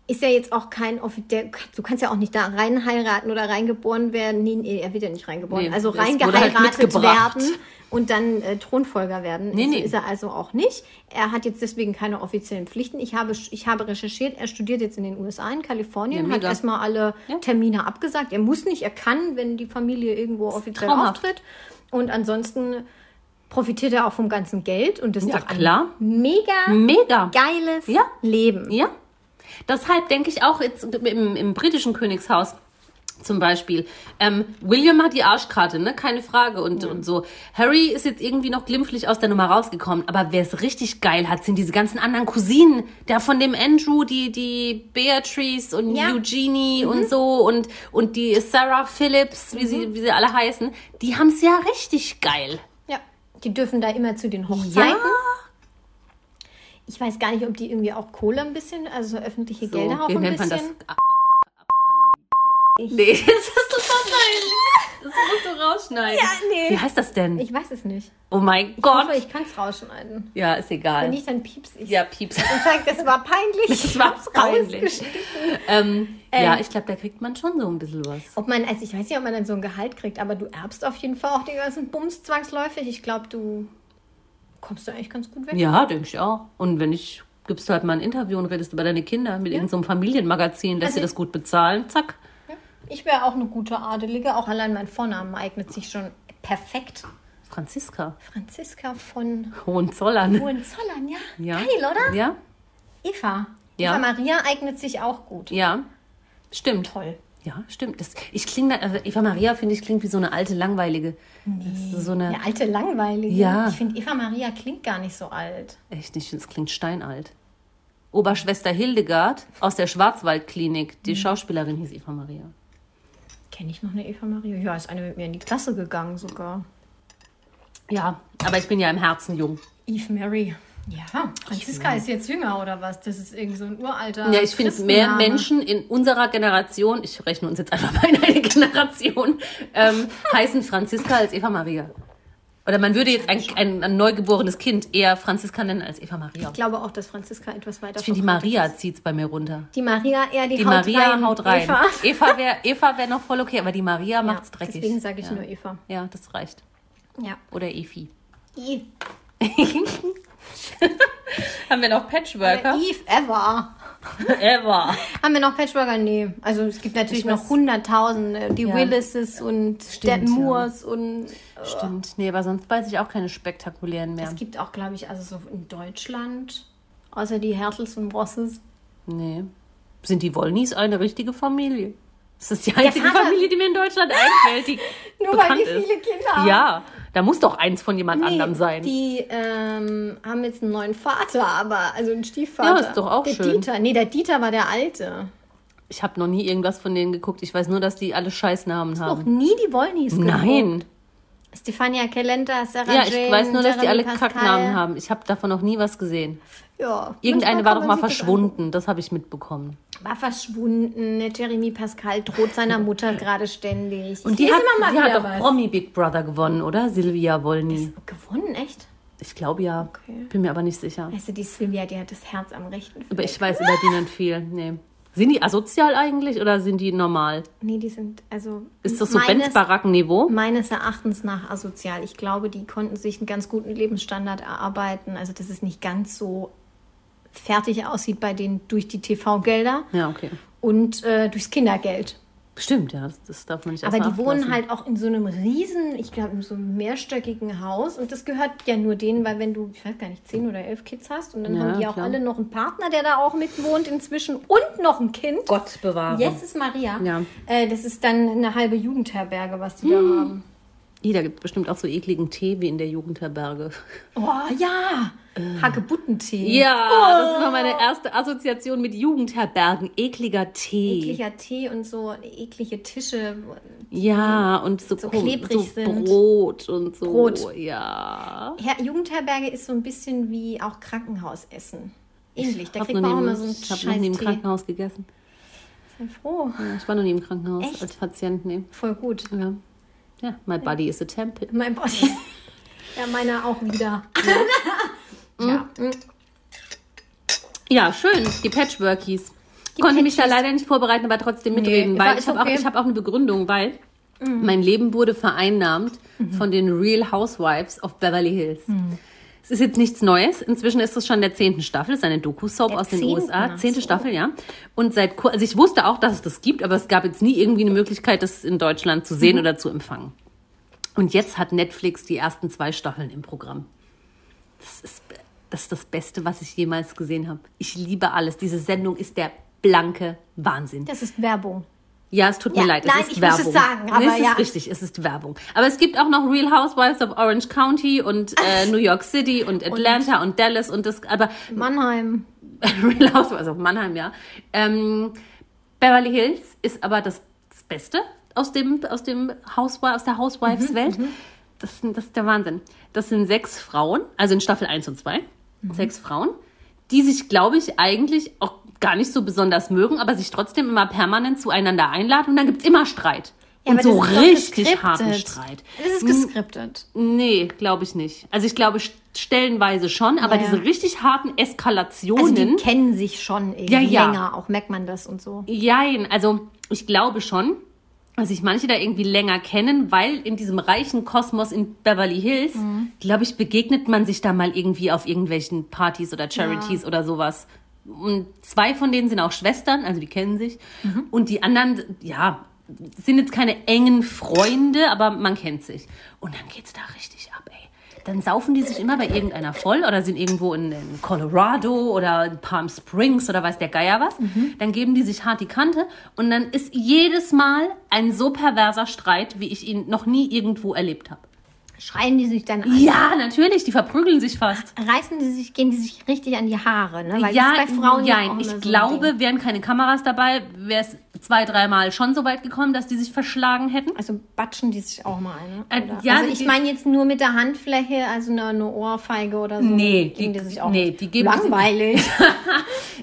ist ja jetzt auch kein offiziell, du kannst ja auch nicht da rein heiraten oder reingeboren werden. Nee, nee, er wird ja nicht reingeboren. Nee, also halt reingeheiratet mitgebracht. werden und dann äh, Thronfolger werden. Nee, ist, nee. ist er also auch nicht. Er hat jetzt deswegen keine offiziellen Pflichten. Ich habe, ich habe recherchiert, er studiert jetzt in den USA, in Kalifornien, Ja, hat erstmal alle Ja. Termine abgesagt. Er muss nicht, er kann, wenn die Familie irgendwo offiziell traumhaft. auftritt. Und ansonsten profitiert er auch vom ganzen Geld und das ist Ja, doch ein klar. mega Mega. geiles Ja. Leben. Ja. Deshalb denke ich auch jetzt im, im britischen Königshaus zum Beispiel. Ähm, William hat die Arschkarte, ne? Keine Frage. Und, und so. Harry ist jetzt irgendwie noch glimpflich aus der Nummer rausgekommen. Aber wer es richtig geil hat, sind diese ganzen anderen Cousinen. Der von dem Andrew, die, die Beatrice und Ja. Eugenie und so und, und die Sarah Phillips, wie, sie, wie sie alle heißen. Die haben es ja richtig geil. Ja. Die dürfen da immer zu den Hochzeiten. Ich weiß gar nicht, ob die irgendwie auch Kohle ein bisschen, also so öffentliche So, Gelder auch ein nennt man bisschen. das? Nee, das ist total Das musst du rausschneiden. Ja, nee. Wie heißt das denn? Ich weiß es nicht. oh mein Ich Gott. hoffe, ich kann es rausschneiden. ja, ist egal. Wenn nicht, dann pieps ich. ja, Pieps. Und sag, das war peinlich. Das Ich war peinlich. rausgeschnitten. ähm, ja, ich glaube, da kriegt man schon so ein bisschen was. Ob man, also ich weiß nicht, ob man dann so ein Gehalt kriegt, aber du erbst auf jeden Fall auch den ganzen Bums zwangsläufig. Ich glaube, du kommst da eigentlich ganz gut weg. Ja, denke ich auch. Und wenn nicht, gibst du halt mal ein Interview und redest über deine Kinder mit irgendeinem Familienmagazin, dass Also sie das gut bezahlen. Zack. Ich wäre auch eine gute Adelige. Auch allein mein Vornamen eignet sich schon perfekt. Franziska. Franziska von Hohenzollern. Hohenzollern, ja. Ja. Geil, oder? Ja, Eva. Ja. Eva Maria eignet sich auch gut. ja. Stimmt. Toll. Ja, stimmt. Das, ich klinge, also Eva Maria finde ich klingt wie so eine alte langweilige. Nee. So eine, Der alte Langweilige. Ja. Ich finde, Eva Maria klingt gar nicht so alt. echt nicht, das klingt steinalt. Oberschwester Hildegard aus der Schwarzwaldklinik, die Schauspielerin hieß Eva Maria. Kenne ich noch eine Eva Maria? Ja, ist eine mit mir in die Klasse gegangen sogar. Ja, aber ich bin ja im Herzen jung. Eve Mary. Ja, Franziska ist jetzt jünger oder was? Das ist irgendwie so ein uralter. Ja, ich finde mehr. Menschen in unserer Generation, ich rechne uns jetzt einfach mal in eine Generation, ähm, heißen Franziska als Eva Maria. Oder man würde jetzt ein, ein, ein neugeborenes Kind eher Franziska nennen als Eva Maria. Ich glaube auch, dass Franziska etwas weiter Ich finde, die Maria zieht es bei mir runter. Die Maria eher die, Die haut Maria rein. haut rein. Eva. Eva wäre Eva wär noch voll okay, aber die Maria Ja, macht's dreckig. deswegen sage ich ja. nur Eva. Ja, das reicht. Ja. Oder Efi. Eve. Haben wir noch Patchworker? Eve ever. Ever. Haben wir noch Patchworker? Nee. Also es gibt natürlich Ich noch hunderttausende. Die Ja. Willises und Stimmt, Moores und Stimmt. Nee, aber sonst weiß ich auch keine spektakulären mehr. es gibt auch, glaube ich, also so in Deutschland, außer die Hertels und Rosses. Nee. Sind die Wollnies eine richtige Familie? Das ist die einzige Familie, die mir in Deutschland einfällt, die Nur bekannt weil die ist. viele Kinder haben. Ja, da muss doch eins von jemand Nee, anderem sein. Die ähm, haben jetzt einen neuen Vater, aber also einen Stiefvater. Ja, ist doch auch der schön. Dieter. Nee, der Dieter war der Alte. Ich habe noch nie irgendwas von denen geguckt. Ich weiß nur, dass die alle Scheißnamen Noch haben. nie die Wollnies geguckt. Nein. Stefania Kelenta, Sarah Ja, ich Jane, weiß nur, dass die alle Pascal. Kacknamen haben. Ich habe davon noch nie was gesehen. Ja. Irgendeine war doch mal sich das verschwunden. Das habe ich mitbekommen. War verschwunden. Der Jeremy Pascal droht seiner Mutter gerade ständig. Und die hat, die hat doch was. Promi Big Brother gewonnen, oder? Silvia Wollny. Gewonnen, echt? Ich glaube ja. Okay. Bin mir aber nicht sicher. Weißt du, die Silvia, die hat das Herz am rechten Fleck. Aber ich weiß über die nicht viel. Nee. Sind die asozial eigentlich oder sind die normal? Nee, die sind, also... Ist das so meines- Benz Baracken-Niveau? Meines Erachtens nach asozial. Ich glaube, die konnten sich einen ganz guten Lebensstandard erarbeiten. Also, dass es nicht ganz so fertig aussieht bei denen durch die TV-Gelder Ja, okay. und äh, durchs Kindergeld. Stimmt, ja, das, das darf man nicht Aber die Acht wohnen halt auch in so einem riesen, ich glaube, in so einem mehrstöckigen Haus. Und das gehört ja nur denen, weil wenn du, ich weiß gar nicht, zehn oder elf Kids hast und dann Ja, haben die auch klar. alle noch einen Partner, der da auch mit wohnt inzwischen und noch ein Kind. Gott bewahre. Jetzt ist Maria. Ja. Äh, das ist dann eine halbe Jugendherberge, was die da haben. Ih, da gibt es bestimmt auch so ekligen Tee wie in der Jugendherberge. Oh ja, Hagebuttentee. Ja, das ist immer meine erste Assoziation mit Jugendherbergen. Ekliger Tee. Ekliger Tee und so eklige Tische. Ja, und so, so klebrig so sind. Brot und so. Brot. Ja. Ja, Jugendherberge ist so ein bisschen wie auch Krankenhausessen. Ähnlich, da kriegt man auch immer im- so einen Ich habe noch nie im. Krankenhaus gegessen. Sei froh. Ja, Ich war noch nie im Krankenhaus Echt? als Patient. Nee. Voll gut. Ja. ja, my body is a temple. Mein Body. ja, meiner auch wieder. ja. Ja, schön, die Patchworkies. Konnte mich da leider nicht vorbereiten, aber trotzdem mitreden, Nee, weil ich habe okay. auch, ich hab auch eine Begründung, weil mein Leben wurde vereinnahmt von den Real Housewives of Beverly Hills. Es ist jetzt nichts Neues. Inzwischen ist es schon der zehnten Staffel. Es ist eine Doku-Soap aus den USA. Zehnte so. Staffel, ja. Und seit also ich wusste auch, dass es das gibt, aber es gab jetzt nie irgendwie eine Möglichkeit, das in Deutschland zu sehen oder zu empfangen. Und jetzt hat Netflix die ersten zwei Staffeln im Programm. Das ist, das ist das Beste, was ich jemals gesehen habe. Ich liebe alles. Diese Sendung ist der blanke Wahnsinn. Das ist Werbung. Ja, es tut mir Ja, leid, nein, es ist ich muss Werbung. es sagen, aber nee, es ja. ist richtig, es ist Werbung. Aber es gibt auch noch Real Housewives of Orange County und äh, New York City und Atlanta und, Dallas und das, aber Mannheim. Real Housewives of Mannheim, ja. Ähm, Beverly Hills ist aber das, das Beste aus dem, aus dem Housewife, aus der Housewives-Welt. Das, sind- das ist der Wahnsinn. Das sind sechs Frauen, also in Staffel 1 und 2, sechs Frauen, die sich, glaube ich, eigentlich auch gar nicht so besonders mögen, aber sich trotzdem immer permanent zueinander einladen und dann gibt's immer Streit. Ja, und so richtig harten Streit. Das ist geskriptet. Nee, glaube ich nicht. Also ich glaube st- stellenweise schon, aber Ja, diese richtig harten Also Eskalationen. die kennen sich schon irgendwie ja. länger, auch merkt man das und so. Jein, also ich glaube schon, dass sich manche da irgendwie länger kennen, weil in diesem reichen Kosmos in Beverly Hills, glaube ich, begegnet man sich da mal irgendwie auf irgendwelchen Partys oder Charities oder sowas. Und zwei von denen sind auch Schwestern, also die kennen sich. Und die anderen, ja, sind jetzt keine engen Freunde, aber man kennt sich. Und dann geht's da richtig. Dann saufen die sich immer bei irgendeiner voll oder sind irgendwo in, in Colorado oder in Palm Springs oder weiß der Geier was. Dann geben die sich hart die Kante und dann ist jedes Mal ein so perverser Streit, wie ich ihn noch nie irgendwo erlebt habe. Schreien die sich dann an? Ja, natürlich, die verprügeln sich fast. Reißen die sich, gehen die sich richtig an die Haare, ne? Weil ja, das bei Frauen ja auch immer ich so glaube, wären keine Kameras dabei, wäre es zwei, dreimal schon so weit gekommen, dass die sich verschlagen hätten. Also batschen die sich auch mal ein, Äh, ne? Oder? ja, also ich meine jetzt nur mit der Handfläche, also eine, eine Ohrfeige oder so. Nee, die- die sich auch nee, die geben Langweilig.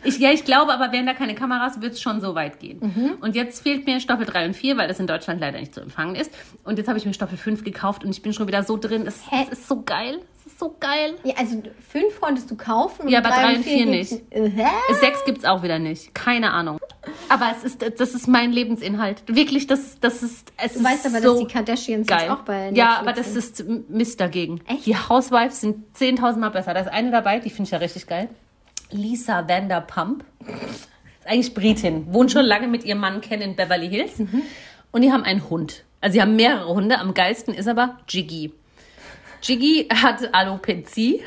Ich, ja, ich glaube, aber wären da keine Kameras, wird es schon so weit gehen. Mhm. Und jetzt fehlt mir Staffel 3 und 4, weil das in Deutschland leider nicht zu empfangen ist. Und jetzt habe ich mir Staffel 5 gekauft und ich bin schon wieder so drin. Es, es ist so geil. Es so geil. ja, also fünf wolltest du kaufen. Ja, aber drei und vier nicht. Hä? Sechs gibt's auch wieder nicht. Keine Ahnung. Aber es ist, das ist mein Lebensinhalt. Wirklich, das, das ist, es Du ist weißt aber, so dass die Kardashians geil. jetzt auch bei Netflix ja, aber das sind. ist Mist dagegen. Echt? Die Housewives sind 10.000 Mal besser. Da ist eine dabei, die finde ich ja richtig geil. Lisa Vanderpump. Ist eigentlich Britin. Wohnt schon lange mit ihrem Mann Ken in Beverly Hills. Mhm. Und die haben einen Hund. Also sie haben mehrere Hunde. Am geilsten ist aber Jiggy. Jiggy hat Alopecia.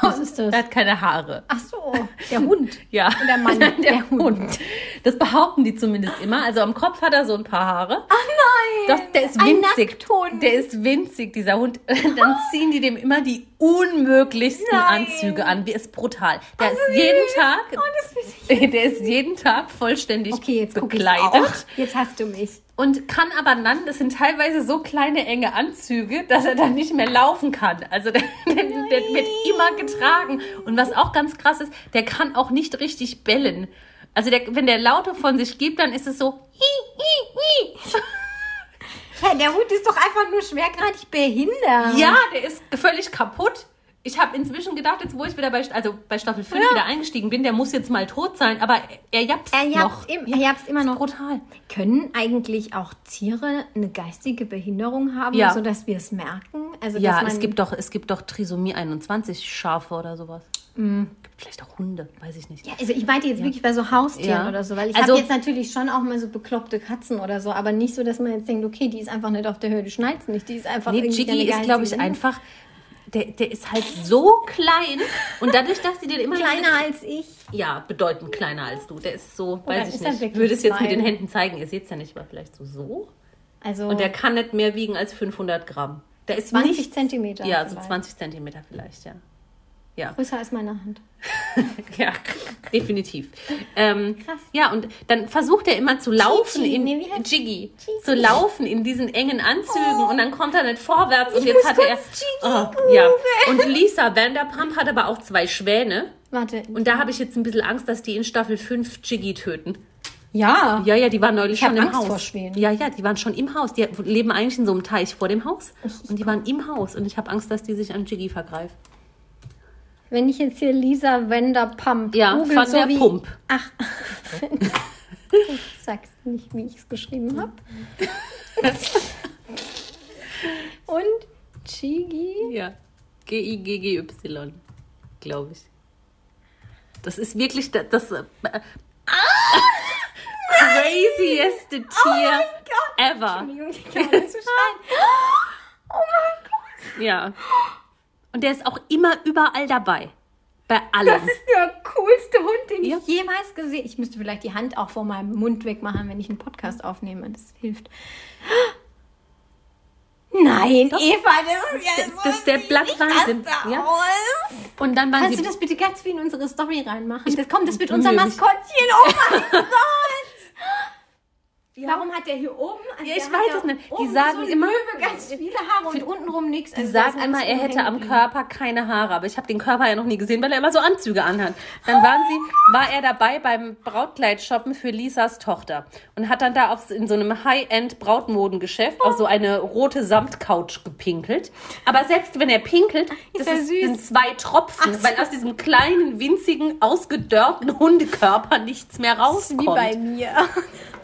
Was ist das? Er hat keine Haare. Ach so, der Hund. Ja. Und der Mann, der Hund. Das behaupten die zumindest immer. Also am Kopf hat er so ein paar Haare. Ach nein. Das, der ist Ein winzig. Nackthund. Der ist winzig, dieser Hund. Dann ziehen die dem immer die unmöglichsten Nein. Anzüge an. Wie ist brutal. Der ist jeden Tag, Oh, der ist jeden Tag vollständig Okay, jetzt bekleidet. Jetzt hast du mich. Und kann aber dann, das sind teilweise so kleine enge Anzüge, dass er dann nicht mehr laufen kann. Also der, der, der wird immer getragen. Und was auch ganz krass ist, der kann auch nicht richtig bellen. Also der, wenn der Laute von sich gibt, dann ist es so. hi, hi, hi. Der Hund ist doch einfach nur schwergradig behindert. Ja, der ist völlig kaputt. Ich habe inzwischen gedacht, jetzt wo ich wieder bei, also bei Staffel 5 Ja. wieder eingestiegen bin, der muss jetzt mal tot sein, aber er japst Er noch. japst, im, er japst immer noch. Brutal. Können eigentlich auch Tiere eine geistige Behinderung haben, Ja. sodass wir es merken? Also, Ja, es gibt doch, es gibt doch Trisomie 21 Schafe oder sowas. Gibt vielleicht auch Hunde, weiß ich nicht. Ja, also ich meinte jetzt wirklich bei so Haustieren Ja. oder so, weil ich Also- habe jetzt natürlich schon auch mal so bekloppte Katzen oder so, aber nicht so, dass man jetzt denkt, okay, die ist einfach nicht auf der Höhe, die schnallt nicht, die ist einfach Nee, irgendwie eine ist, glaube ich, einfach. Der, der ist halt so klein und dadurch, dass sie den immer kleiner als ich. ja, bedeutend kleiner als du. Der ist so, dann weiß ich nicht. Ich würde es jetzt mit den Händen zeigen. Ihr seht es ja nicht, aber vielleicht so so. Also Und der kann nicht mehr wiegen als 500 Gramm. Da ist 20 nichts- Zentimeter Ja, so vielleicht. 20 Zentimeter vielleicht, ja. Ja, Größer als meine Hand. ja definitiv. Ähm, Krass. Ja, und dann versucht er immer zu laufen Gigi, in nee, Jiggy, Gigi. zu laufen in diesen engen Anzügen und dann kommt er nicht vorwärts und Ich jetzt muss hatte er oh, ja. Und Lisa Vanderpump hat aber auch zwei Schwäne Warte. und da habe ich jetzt ein bisschen Angst, dass die in Staffel 5 Jiggy töten. ja. Ja, ja, die waren neulich Ich schon im Angst Haus. vor Schwänen. Ja, ja, die waren schon im Haus. Die leben eigentlich in so einem Teich vor dem Haus. Und die waren im Haus. Und ich habe Angst, dass die sich an Jiggy vergreift. Wenn ich jetzt hier Lisa Vanderpump Ja, google, von so der wie, Pump. Ach, ich sag's nicht, wie ich es geschrieben habe. Und Chigi. Ja. G-I-G-G-Y, glaube ich. Das ist wirklich das, das äh, crazieste Tier ever. Entschuldigung, ich kann nicht so schreien. Oh mein Gott. Ja. Und der ist auch immer überall dabei. Bei allem. Das ist der coolste Hund, den Ja. ich jemals gesehen habe. Ich müsste vielleicht die Hand auch vor meinem Mund wegmachen, wenn ich einen Podcast aufnehme. Das hilft. Nein, Eva, das ist ja so das ist der raste ja. Und dann waren Kannst sie du das bitte ganz wie in unsere Story reinmachen? Das kommt, das wird tun unser wir nicht. Maskottchen. Oh mein Gott. Warum hat der hier oben? Also Ja, ich weiß es nicht. Die sagen so immer- Löwe, ganz viele Haare und untenrum nichts. Die sagen einmal, er hätte am Körper keine Haare, aber ich habe den Körper ja noch nie gesehen, weil er immer so Anzüge anhat. Dann waren sie, war er dabei beim Brautkleid shoppen für Lisas Tochter und hat dann da auf, in so einem High-End Brautmodengeschäft auf so eine rote Samtcouch gepinkelt. Aber selbst wenn er pinkelt, das ist, sind zwei Tropfen, so. weil aus diesem kleinen, winzigen, ausgedörrten Hundekörper nichts mehr rauskommt. Wie bei mir.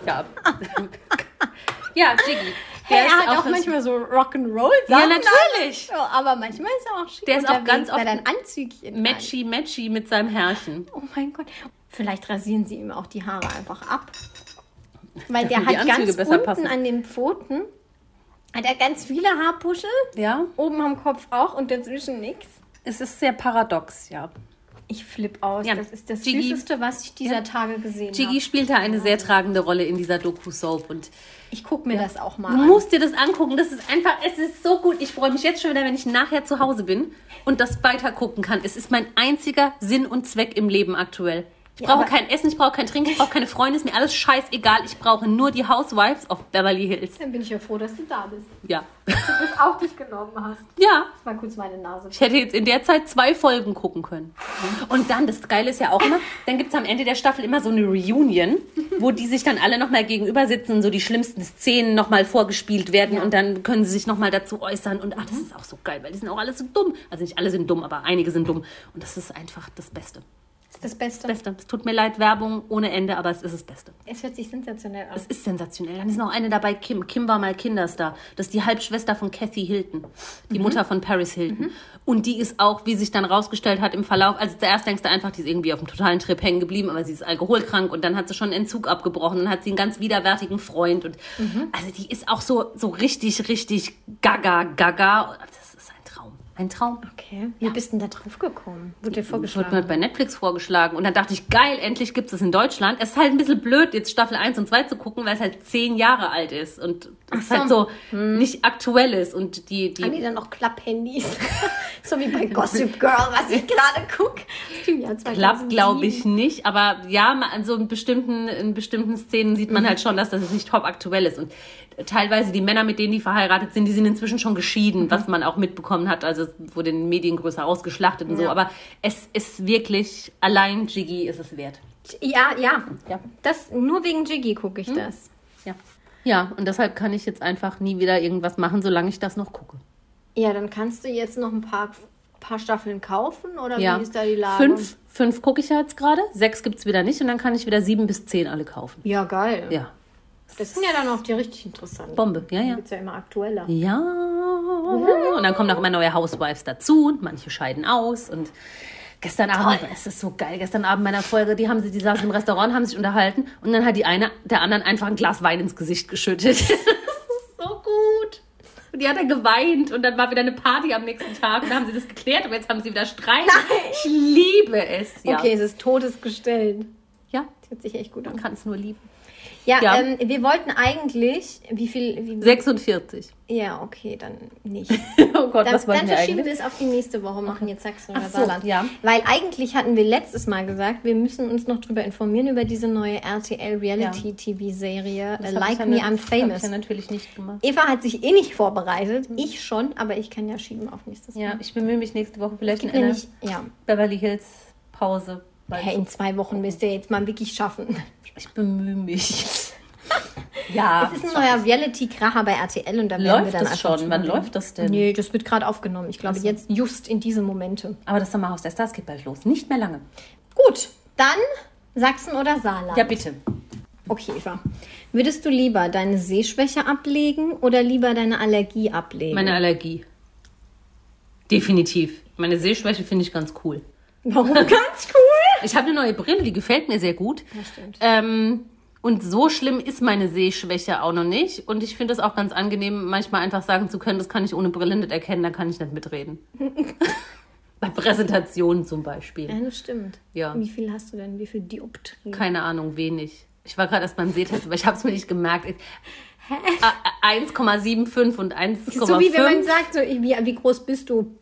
Ja, ja Jiggy. Hey, er hat auch, ein- manchmal so Rock'n'Roll. Ja, natürlich. So, aber manchmal ist er auch schick Der ist auch ganz oft ein Anzügchen an. Matchy, matchy mit seinem Herrchen. Oh mein Gott. Vielleicht rasieren sie ihm auch die Haare einfach ab. Weil der hat ganz besser unten passen. an den Pfoten hat er ganz viele Haarpuschel. Ja, Oben am Kopf auch und dazwischen nichts. es ist sehr paradox, ja. Ich flipp aus. Ja, Das ist das Gigi- Süßeste, was ich dieser Tage gesehen Jiggy habe. spielte eine sehr tragende Rolle in dieser Doku-Soap und Ich gucke mir das auch mal du an. musst dir das angucken. Das ist einfach, es ist so gut. Ich freue mich jetzt schon wieder, wenn ich nachher zu Hause bin und das weiter gucken kann. Es ist mein einziger Sinn und Zweck im Leben aktuell. Ich Ja, brauche kein Essen, ich brauche kein Trinken, ich brauche keine Freunde, ist mir alles scheißegal. Ich brauche nur die Housewives of Beverly Hills. Dann bin ich ja froh, dass du da bist. Ja. Dass du es auch dich genommen hast. Ja, Das war kurz meine Nase. Ich hätte jetzt in der Zeit zwei Folgen gucken können. Und dann, das Geile ist ja auch immer, dann gibt es am Ende der Staffel immer so eine Reunion, wo die sich dann alle nochmal gegenüber sitzen und so die schlimmsten Szenen nochmal vorgespielt werden und dann können sie sich nochmal dazu äußern. Und ach, das ist auch so geil, weil die sind auch alle so dumm. Also nicht alle sind dumm, aber einige sind dumm. Und das ist einfach das Beste. Das ist das Beste. Beste. Es tut mir leid, Werbung ohne Ende, aber es ist das Beste. Es hört sich sensationell an. Es ist sensationell. Dann ist noch eine dabei, Kim. Kim war mal Kinderstar. Das ist die Halbschwester von Kathy Hilton, die Mutter von Paris Hilton. Und die ist auch, wie sich dann rausgestellt hat im Verlauf, also zuerst denkst du einfach, die ist irgendwie auf einem totalen Trip hängen geblieben, aber sie ist alkoholkrank und dann hat sie schon einen Entzug abgebrochen, dann hat sie einen ganz widerwärtigen Freund und also die ist auch so, so richtig, richtig gaga, gaga. Das ein Traum. Okay. Wie bist du denn da drauf gekommen? Wurde dir Das wurde mir vorgeschlagen? halt bei Netflix vorgeschlagen. Und dann dachte ich, geil, endlich gibt es es in Deutschland. Es ist halt ein bisschen blöd, jetzt Staffel 1 und 2 zu gucken, weil es halt zehn Jahre alt ist und es so. halt so nicht aktuell ist. Und die, Haben die die dann auch Klapphandys? so wie bei Gossip Girl, was ich gerade gucke. klappt, glaube ich, nicht. Aber ja, an so in bestimmten, in bestimmten Szenen sieht man halt schon, dass das nicht top aktuell ist. Und teilweise die Männer, mit denen die verheiratet sind, die sind inzwischen schon geschieden, was man auch mitbekommen hat. Also es wurde in den Medien größer ausgeschlachtet und so. Ja. Aber es ist wirklich, allein Jiggy ist es wert. Ja, ja. Ja. Das, nur wegen Jiggy gucke ich das. Ja. Ja, und deshalb kann ich jetzt einfach nie wieder irgendwas machen, solange ich das noch gucke. Ja, dann kannst du jetzt noch ein paar, paar Staffeln kaufen oder Ja. wie ist da die Lage? Fünf, fünf gucke ich ja jetzt gerade, sechs gibt es wieder nicht und dann kann ich wieder sieben bis zehn alle kaufen. Ja, geil. Ja. Das sind ja dann auch die richtig interessanten. Bombe, ja, ja. Wird ja immer aktueller. Ja. Und dann kommen auch immer neue Housewives dazu und manche scheiden aus und gestern Abend, es ist so geil, gestern Abend bei einer Folge, die haben sie, die saßen im Restaurant, haben sich unterhalten und dann hat die eine der anderen einfach ein Glas Wein ins Gesicht geschüttet. das ist so gut. Und die hat dann geweint und dann war wieder eine Party am nächsten Tag und dann haben sie das geklärt und jetzt haben sie wieder Streit. Ich liebe es, ja. Okay, es ist todesgestellt. Ja, Das hört sich echt gut an. man kann es nur lieben. Ja, Ja. Ähm, wir wollten eigentlich, wie viel, wie, 46. ja, okay, dann nicht. Oh Gott, Dann, was wollten dann wir verschieben wir es auf die nächste Woche, machen jetzt Sachsen oder so, Saarland. ja. Weil eigentlich hatten wir letztes Mal gesagt, wir müssen uns noch darüber informieren, über diese neue RTL-Reality-TV-Serie Das äh, hab Like ja Me, nicht- I'm Famous. Ich ja natürlich nicht gemacht. Eva hat sich eh nicht vorbereitet, ich schon, aber ich kann ja schieben auf nächstes Ja, Mal. ich bemühe mich nächste Woche vielleicht in einer nämlich, ja, Beverly Hills Pause. Hey, in zwei Wochen müsst ihr jetzt mal wirklich schaffen. Ich bemühe mich. ja, Es ist ein neuer Reality-Kracher bei RTL und da werden wir läuft dann das schon? Wann läuft das denn? Nee, das wird gerade aufgenommen. Ich glaube, jetzt just in diese Momente. Aber das Sommerhaus der Stars geht bald los. Nicht mehr lange. Gut, dann Sachsen oder Saarland? Ja, bitte. Okay, Eva. Würdest du lieber deine Sehschwäche ablegen oder lieber deine Allergie ablegen? Meine Allergie. Definitiv. Meine Sehschwäche finde ich ganz cool. Warum ganz cool? Ich habe eine neue Brille, die gefällt mir sehr gut. Ja, stimmt. Ähm, und so schlimm ist meine Sehschwäche auch noch nicht. Und ich finde es auch ganz angenehm, manchmal einfach sagen zu können, das kann ich ohne Brille nicht erkennen, da kann ich nicht mitreden. Bei Präsentationen zum Beispiel. Ja, das stimmt. Ja. Wie viel hast du denn? Wie viel Dioptrien? Keine Ahnung, wenig. Ich war gerade erst beim Sehtest, aber ich habe es mir nicht gemerkt. Ich- Äh, äh, 1,75 und 1,5. so wie wenn man sagt, so, wie, wie groß bist du?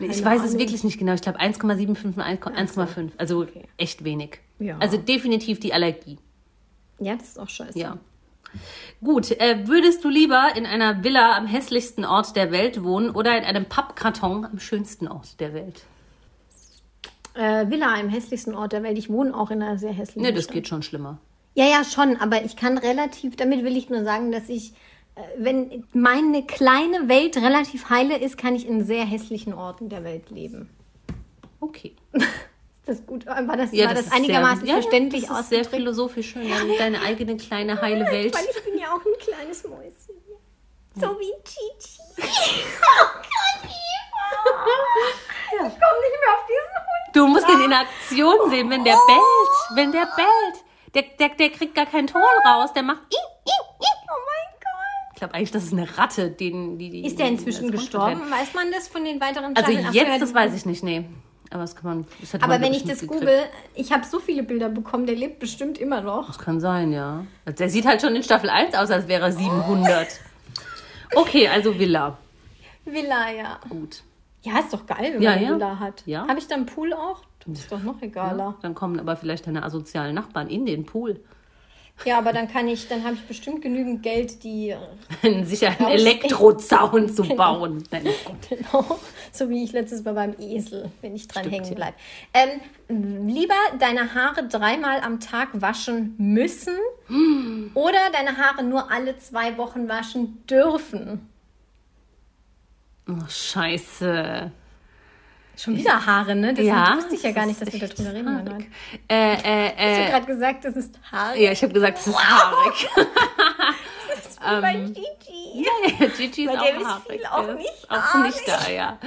Ich keine weiß es Ahnung. wirklich nicht genau. Ich glaube 1,75 und 1,5. Also echt wenig. Ja. Also definitiv die Allergie. Ja, das ist auch scheiße. Ja. Gut, äh, würdest du lieber in einer Villa am hässlichsten Ort der Welt wohnen oder in einem Pappkarton am schönsten Ort der Welt? Äh, Villa im hässlichsten Ort der Welt. Ich wohne auch in einer sehr hässlichen Ne, das Stadt. geht schon schlimmer. Ja, ja, schon, aber ich kann relativ, damit will ich nur sagen, dass ich, wenn meine kleine Welt relativ heile ist, kann ich in sehr hässlichen Orten der Welt leben. Okay. Ist das gut? War das, Ja, war das, ist einigermaßen sehr, verständlich ja, das ist sehr philosophisch schön. Ja, deine eigene kleine heile Welt. Weil ich bin ja auch ein kleines Mäuschen. So wie Gigi. Oh Gott, Eva. Ich komme nicht mehr auf diesen Hund. Du musst ihn in Aktion sehen, wenn der bellt. Wenn der bellt. Der, der, der kriegt gar keinen Ton raus. Der macht. Oh mein Gott. Ich glaube eigentlich, das ist eine Ratte, den, die, die. Ist der inzwischen das gestorben? Weiß man das von den weiteren Also Staffeln? Ach so, ja, jetzt, das die- weiß ich nicht, nee. Aber das kann man. Das Aber wenn ich das google, ich habe so viele Bilder bekommen, der lebt bestimmt immer noch. Das kann sein, ja. Also Der sieht halt schon in Staffel 1 aus, als wäre er 700. Okay, also Villa. Villa, ja. Gut. Ja, ist doch geil, wenn Ja, man ja. Villa hat. Ja. Habe ich da einen Pool auch? Das ist doch noch egaler. Dann kommen aber vielleicht deine asozialen Nachbarn in den Pool. Ja, aber dann kann ich, dann habe ich bestimmt genügend Geld, die Sicher einen Raus- Elektrozaun zu bauen. Nein. Genau, so wie ich letztes Mal beim Esel, wenn ich dran Stimmt, hängen bleibe. Ähm, lieber deine Haare dreimal am Tag waschen müssen oder deine Haare nur alle zwei Wochen waschen dürfen. Oh, scheiße. Schon wieder Haare, ne? Das ja. wusste ich ja das gar nicht, ist dass wir darüber reden wollen. haarig. heute. Äh, äh, Hast du äh. gerade gesagt, das ist Haare? Ja, ich habe gesagt, es ist haarig. Wie bei Gigi. Ja, Gigi ist Bei auch ist haarig. viel auch ist nicht auch haarig. nicht da, ja.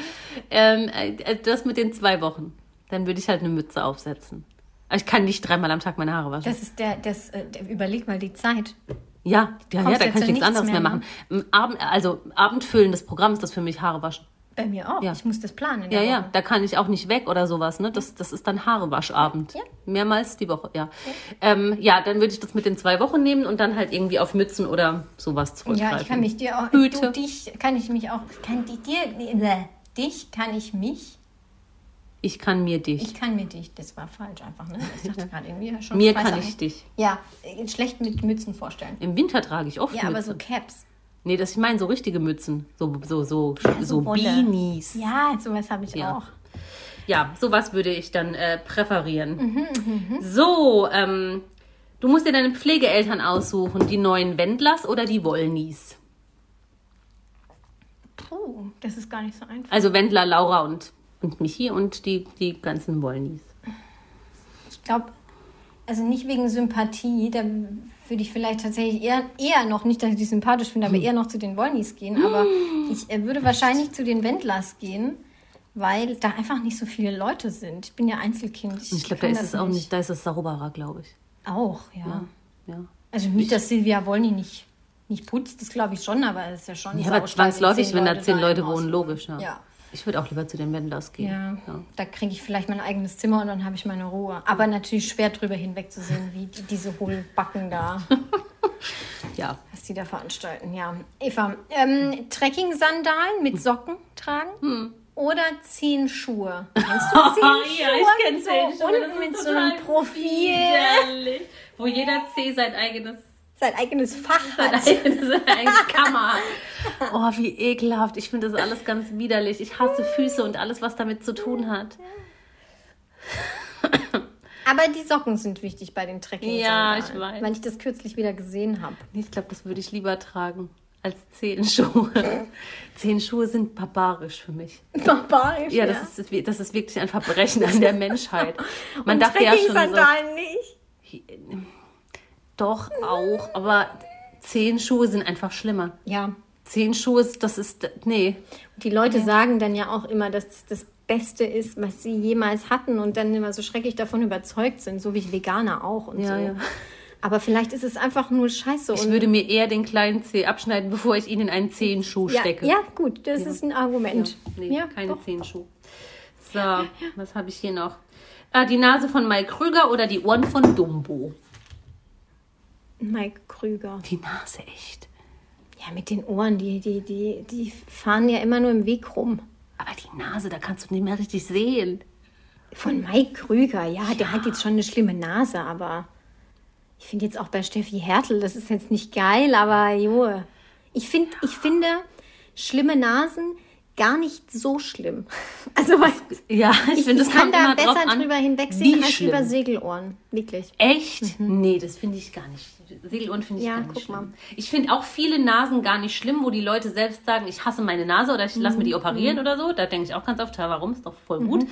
Ähm, äh, das mit den zwei Wochen. Dann würde ich halt eine Mütze aufsetzen. Aber ich kann nicht dreimal am Tag meine Haare waschen. Das ist der, das, äh, der, überleg mal die Zeit. ja, ja, ja, da kann ich nichts anderes mehr mehr, machen. Abend, also abendfüllendes Programm ist das für mich Haare waschen. Bei mir auch. Ja. Ich muss das planen. Ja, ja, Woche. da kann ich auch nicht weg oder sowas. Ne? Das, das ist dann Haarewaschabend. Ja. Mehrmals die Woche, ja. Ähm, ja, dann würde ich das mit den zwei Wochen nehmen und dann halt irgendwie auf Mützen oder sowas zurückgreifen. Ja, ich kann mich dir auch. Hüte. Du, dich kann ich mich auch. Kann die, dir. Nee, dich kann ich mich. Ich kann mir dich. Ich kann mir dich. Das war falsch einfach, ne? Ich dachte gerade irgendwie schon. mir kann ich dich. Ja, äh, schlecht mit Mützen vorstellen. Im Winter trage ich oft Ja, aber Mützen. so Caps. Nee, das ich meine so richtige Mützen. So, so, so, so so Wolle. Beanies. Ja, sowas habe ich Ja. auch. Ja, sowas würde ich dann äh, präferieren. Mhm, So, ähm, du musst dir deine Pflegeeltern aussuchen. Die neuen Wendlers oder die Wollnies. Puh, das ist gar nicht so einfach. Also Wendler, Laura und, und Michi und die, die ganzen Wollnies. Ich glaube, also nicht wegen Sympathie, da würde ich vielleicht tatsächlich eher, eher noch, nicht, dass ich die sympathisch finde, aber Hm. eher noch zu den Wollnies gehen. Aber ich äh, würde wahrscheinlich zu den Wendlers gehen, weil da einfach nicht so viele Leute sind. Ich bin ja Einzelkind. Ich glaube, da ist es auch nicht, da ist es sauberer, glaube ich. Auch, ja. Ja. Also nicht, dass Silvia Wollny nicht, nicht putzt, das glaube ich schon, aber es ist ja schon Ja, aber zwangsläufig, wenn da zehn Leute wohnen, logisch, ja. Ja. Ich würde auch lieber zu den Wenders gehen. Ja, da kriege ich vielleicht mein eigenes Zimmer und dann habe ich meine Ruhe. Aber natürlich schwer drüber hinwegzusehen, wie die, diese Hohlbacken da, ja. was die da veranstalten. Ja, Eva, ähm, Trekking-Sandalen mit Socken tragen oder Zehenschuhe? Kennst du Zehenschuhe? mit so unten mit so einem Profil, Wo jeder Zeh sein eigenes sein eigenes Fach Sein hat. eigenes eigene Kammer. Oh, wie ekelhaft. Ich finde das alles ganz widerlich. Ich hasse Füße und alles, was damit zu tun hat. Aber die Socken sind wichtig bei den Trekking-Sandalen. Ja, ich weiß. Weil ich das kürzlich wieder gesehen habe. Ich glaube, das würde ich lieber tragen als Zehenschuhe. Zehenschuhe sind barbarisch für mich. Barbarisch, Ja, das, ist, das ist wirklich ein Verbrechen an der Menschheit. Man Und dachte ja schon so, nicht. Doch auch, aber Zehenschuhe sind einfach schlimmer. Ja, Zehenschuhe, ist- das ist, nee. Die Leute sagen dann ja auch immer, dass das Beste ist, was sie jemals hatten und dann immer so schrecklich davon überzeugt sind, so wie Veganer auch und Ja, so. ja. Aber vielleicht ist es einfach nur scheiße. Ich würde mir eher den kleinen Zeh abschneiden, bevor ich ihn in einen Zehenschuh ja, stecke. ja, gut, das ist ein Argument. Nee, ja, keine doch. Zehenschuh. So, was habe ich hier noch? Ah, die Nase von Mike Krüger oder die Ohren von Dumbo? Mike Krüger. Die Nase, echt. Ja, mit den Ohren, die, die, die, die fahren ja immer nur im Weg rum. Aber die Nase, da kannst du nicht mehr richtig sehen. Von Mike Krüger, ja, der hat jetzt schon eine schlimme Nase, aber ich finde jetzt auch bei Steffi Hertel, das ist jetzt nicht geil, aber jo. Ich, find, ich finde schlimme Nasen gar nicht so schlimm. Also, weil Ja, ich, ich, finde, das kann da besser drüber hinwegsehen als schlimm. über Segelohren. Wirklich. Echt? Nee, das finde ich gar nicht. Segelohren finde ich Ja, gar nicht guck schlimm. mal. Ich finde auch viele Nasen gar nicht schlimm, wo die Leute selbst sagen, ich hasse meine Nase oder ich lasse Mhm. mir die operieren oder so. Da denke ich auch ganz oft, warum? Ist doch voll gut.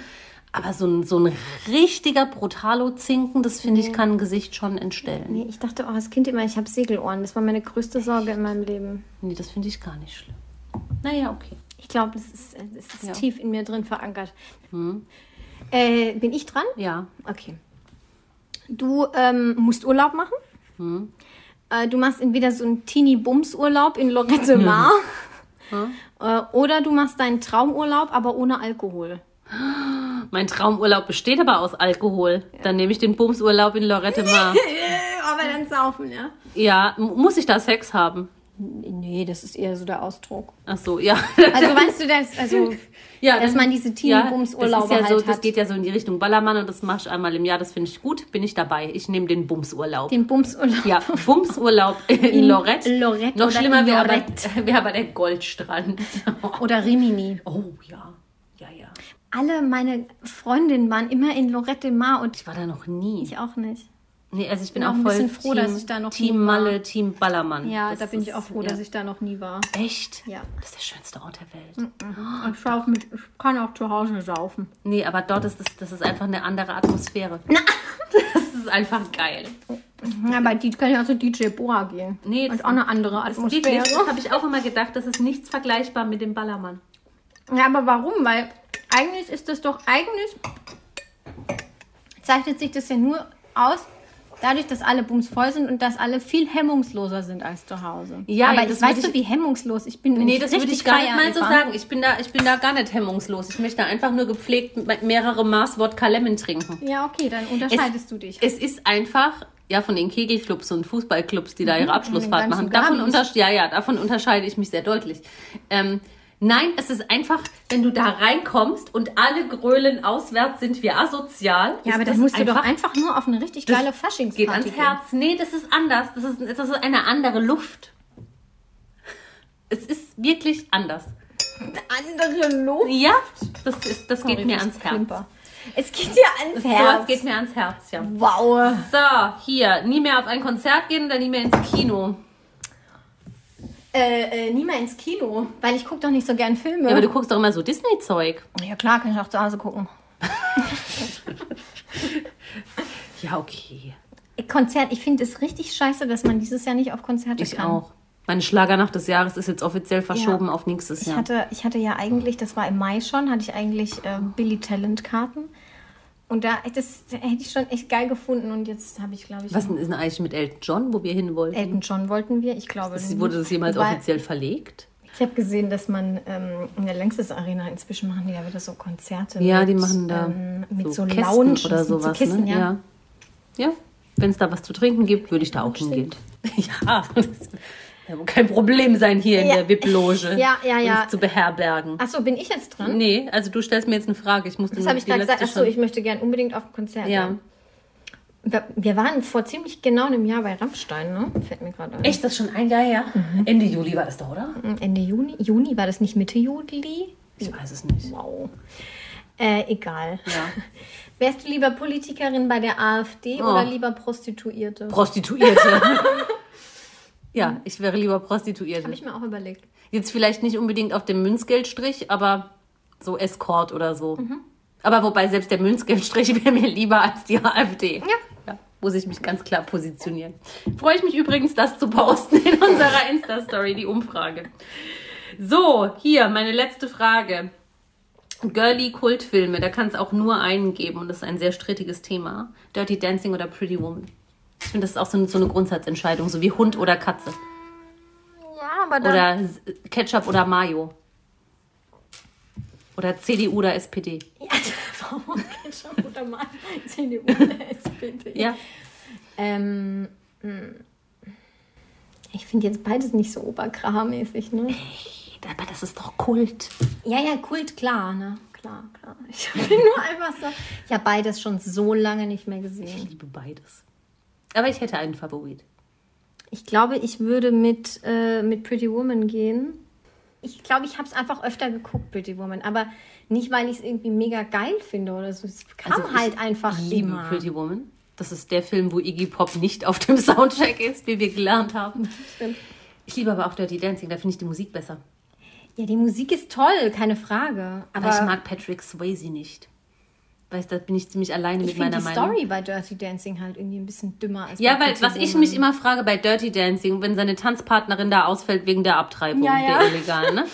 Aber so ein, so ein richtiger Brutalo-Zinken, das finde ich, kann ein Gesicht schon entstellen. Nee, ich dachte auch als Kind immer, ich habe Segelohren. Das war meine größte Sorge in meinem Leben. Nee, das finde ich gar nicht schlimm. Naja, okay. Ich glaube, das ist, das ist Ja. tief in mir drin verankert. Äh, bin ich dran? Ja. Okay. Du ähm, musst Urlaub machen. Hm. Äh, du machst entweder so einen Teenie-Bums-Urlaub in Lorette Mar. Äh, oder du machst deinen Traumurlaub, aber ohne Alkohol. Mein Traumurlaub besteht aber aus Alkohol. Dann nehme ich den Bumsurlaub in Lorette Mar. aber dann saufen, ja? ja, muss ich da Sex haben? Nee, das ist eher so der Ausdruck. Ach so, ja. Also weißt du, dass, also, Ja, dass man diese Teenie-Bums-Urlaube ja, das ja halt so, Das hat. geht ja so in die Richtung Ballermann und das machst du einmal im Jahr. Das finde ich gut. Bin ich dabei. Ich nehme den Bumsurlaub. Den Bumsurlaub. ja, Bumsurlaub in, Lorette. Lorette Noch schlimmer in wäre aber, wär aber der Goldstrand. Oder Rimini. oh ja, ja, ja. Alle meine Freundinnen waren immer in Lorette Mar und Ich war da noch nie. ich auch nicht. Nee, also ich bin bin auch auch voll froh, Team, dass ich da noch Team nie war. Malle, Team Ballermann. Ja, Das da bin ich ist- auch froh, ja. dass ich da noch nie war. Echt? Ja. Das ist der schönste Ort der Welt. Und ich, mit, ich kann auch zu Hause saufen. Nee, aber dort ist das, das ist einfach eine andere Atmosphäre. Das ist einfach geil. Ja, aber die kann ja zu DJ Boa gehen. Nee, das ist das- auch eine andere Atmosphäre. habe ich auch immer gedacht, das ist nichts vergleichbar mit dem Ballermann. Ja, aber warum? Weil eigentlich ist das doch, eigentlich zeichnet sich das ja nur aus, dadurch, dass alle Bums voll sind und dass alle viel hemmungsloser sind als zu Hause. Ja, aber das weißt würde du, wie hemmungslos ich bin? Nee, ich das würde ich gar nicht mal so sagen. Ich bin, da, ich bin da gar nicht hemmungslos. Ich möchte einfach nur gepflegt me- mehrere Maß Wodka Lemon trinken. Ja, okay, dann unterscheidest du dich. Es ist einfach, ja, von den Kegelclubs und Fußballclubs, die da ihre Abschlussfahrt den machen. Davon, unter, ja, ja, davon unterscheide ich mich sehr deutlich. Ähm, nein, es ist einfach, wenn du da reinkommst und alle grölen auswärts sind wir asozial. ja, aber das dann musst du doch einfach nur auf eine richtig geile geht Faschingsparty ans gehen. Herz. Nee, das ist anders. Das ist, das ist eine andere Luft. Es ist wirklich anders. Andere Luft. Ja, das, ist, das geht mir ans Herz. Klimper. Es geht dir ans So, Herz. es geht mir ans Herz, ja. wow. So, hier, nie mehr auf ein Konzert gehen oder nie mehr ins Kino. Äh, äh, nie mehr ins Kino, weil ich gucke doch nicht so gern Filme. Ja, aber du guckst doch immer so Disney-Zeug. Ja klar, kann ich auch zu Hause gucken. Ja, okay. Konzert, ich finde es richtig scheiße, dass man dieses Jahr nicht auf Konzerte Ich kann. auch. Meine Schlagernacht des Jahres ist jetzt offiziell verschoben Ja. auf nächstes Ich Jahr. hatte, ich hatte ja eigentlich, das war im Mai schon, hatte ich eigentlich äh, Billy Talent Karten. Und da das hätte ich schon echt geil gefunden und jetzt habe ich, glaube ich, Was ist denn eigentlich mit Elton John, wo wir hin wollten? Elton John wollten wir, ich glaube Das, wurde das jemals Wobei- offiziell verlegt? Ich habe gesehen, dass man ähm, in der Längstes Arena inzwischen machen die ja wieder so Konzerte. Ja, mit, die machen da ähm, mit so, Kästen Lounge oder mit so sowas. Kissen, ne? ja. ja. ja. Wenn es da was zu trinken gibt, würde ich da auch hingehen. Ja, das kein Problem sein, hier in Ja. der VIP-Loge Ja, ja, ja. uns zu beherbergen. Achso, bin ich jetzt dran? Nee, also du stellst mir jetzt eine Frage. Ich musste Das habe ich gerade gesagt. Achso, ich möchte gern unbedingt auf ein Konzert. Ja. Wir, wir waren vor ziemlich genau einem Jahr bei Rammstein, ne? Fällt mir gerade ein. Echt, das ist schon ein Jahr her? Ende Juli war das doch, oder? Ende Juni? Juni? War das nicht Mitte Juli? Ich weiß es nicht. Wow. Äh, egal. Ja. Wärst du lieber Politikerin bei der AfD Oh. oder lieber Prostituierte? Prostituierte. ja, ich wäre lieber Prostituierte. Habe ich mir auch überlegt. Jetzt vielleicht nicht unbedingt auf dem Münzgeldstrich, aber so Escort oder so. Mhm. Aber wobei selbst der Münzgeldstrich wäre mir lieber als die AfD. Ja. ja. Muss ich mich ganz klar positionieren. Freue ich mich übrigens, das zu posten in unserer Insta-Story, die Umfrage. So, hier meine letzte Frage. Girly Kultfilme, da kann es auch nur einen geben und das ist ein sehr strittiges Thema. Dirty Dancing oder Pretty Woman. Ich finde, das ist auch so eine, so eine Grundsatzentscheidung, so wie Hund oder Katze. Ja, aber dann. Oder S- Ketchup oder Mayo. Oder CDU oder SPD. Ja, warum Ketchup oder mal CDU oder SPD? Ja. Ähm, mh. ich finde jetzt beides nicht so oberkramäßig, ne? Aber das ist doch Kult. Ja, ja, Kult, klar, ne? Klar, klar. Ich bin nur einfach so. Ich habe beides schon so lange nicht mehr Ich gesehen. liebe beides. Aber ich hätte einen Favorit. Ich glaube, ich würde mit, äh, mit Pretty Woman gehen. Ich glaube, ich habe es einfach öfter geguckt, Pretty Woman. Aber nicht, weil ich es irgendwie mega geil finde oder so. Es kam Also ich halt einfach Liebe immer. Pretty Woman. Das ist der Film, wo Iggy Pop nicht auf dem Soundtrack ist, wie wir gelernt haben. Stimmt. Ich liebe aber auch Dirty Dancing, da finde ich die Musik besser. Ja, die Musik ist toll, keine Frage. Aber Aber ich mag Patrick Swayze nicht. Weißt du, da bin ich ziemlich alleine ich mit finde meiner die Meinung. Story bei Dirty Dancing halt irgendwie ein bisschen dümmer als Ja, weil was ich mich immer frage bei Dirty Dancing, wenn seine Tanzpartnerin da ausfällt wegen der Abtreibung, Ja, ja. der illegalen, ne?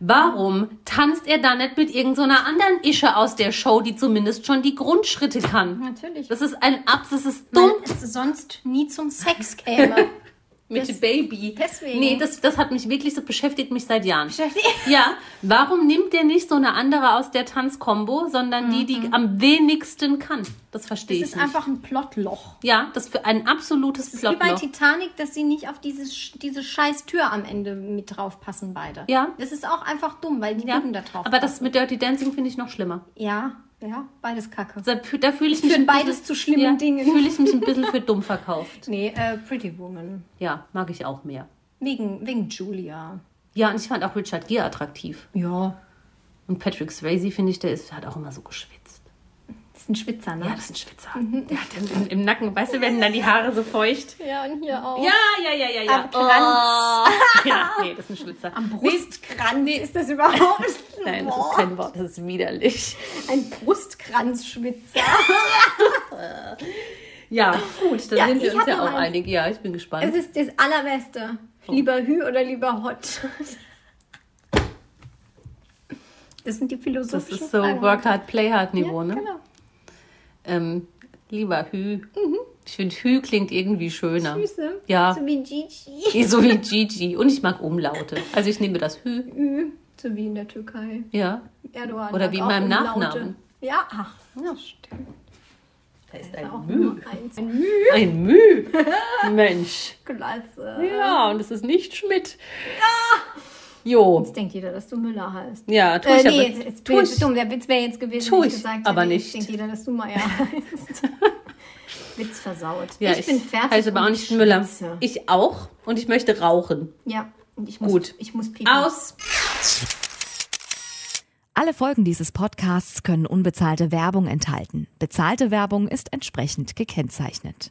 Warum tanzt er da nicht mit irgendeiner so anderen Ische aus der Show, die zumindest schon die Grundschritte kann? Natürlich. Das ist ein Abs, das ist dumm. Weil es sonst nie zum Sex käme. mit das- Baby. deswegen. Nee, das, das hat mich wirklich so beschäftigt mich seit Jahren. Beschäftigt- Ja, warum nimmt der nicht so eine andere aus der Tanzkombo, sondern die, die am wenigsten kann? Das verstehe Mhm. Das ich ist nicht. einfach ein Plotloch. ja, das für ein absolutes Das ist wie bei Plotloch. Titanic, dass sie nicht auf dieses, diese scheiß Tür am Ende mit drauf passen, beide. Ja. Das ist auch einfach dumm, weil die Ja, da drauf aber das passen. mit Dirty Dancing finde ich noch schlimmer. Ja, ja, beides kacke. Da, da fühle ich mich Führen ein bisschen- beides zu schlimmen ja, Dingen. fühle ich mich ein bisschen für dumm verkauft. Nee, äh, Pretty Woman. Ja, mag ich auch mehr. Wegen, wegen Julia. Ja, und ich fand auch Richard Gere attraktiv. Ja. Und Patrick Swayze, finde ich, der ist, hat auch immer so geschwitzt. Das ist ein Schwitzer, ne? Ja, das ist ein Schwitzer. Der hat dann im, im Nacken, weißt du, werden dann die Haare so feucht. Ja, und hier auch. Ja, ja, ja, ja, ja. Am Kranz. Oh. Ja, nee, das ist ein Schwitzer. Am Brustkranz ist das überhaupt Nein, das ist kein Wort, das ist widerlich. ein Brustkranzschwitzer. Ja, gut, dann Ja, sind wir uns ja auch einig. Ja, ich bin gespannt. Es ist das Allerbeste. Lieber Hü oder lieber Hot? Das sind die das philosophischen ist so Fragen. Work Hard, Play Hard Niveau, ja, ne? Genau. Ähm, lieber Hü. Ich finde, Hü klingt irgendwie schöner. Süße. Ja. So wie Gigi. So wie Gigi. Und ich mag Umlaute. Also ich nehme das Hü. Ü. So wie in der Türkei. Ja. Erdogan. Oder wie in meinem Umlaute. Nachnamen. Ja, ach, ja, stimmt. Da ist Auch ein Mü. Ein Mü. Ein Mü. Mensch. Klasse. Ja, und es ist nicht Schmidt. Jo. Jetzt denkt jeder, dass du Müller heißt. Ja, tu Äh, ich nee, aber. jetzt, jetzt tu ich. dumm. Der Witz wäre jetzt gewesen, Tu wenn ich, gesagt aber hätte, nicht. Jetzt denkt jeder, dass du Meier heißt. Witz versaut. Ja, ich, bin fertig. Heiße aber auch nicht Müller. schwitze. Ich auch. Und ich möchte rauchen. Ja, und ich muss, Gut. Ich muss pipi. Aus. Alle Folgen dieses Podcasts können unbezahlte Werbung enthalten. Bezahlte Werbung ist entsprechend gekennzeichnet.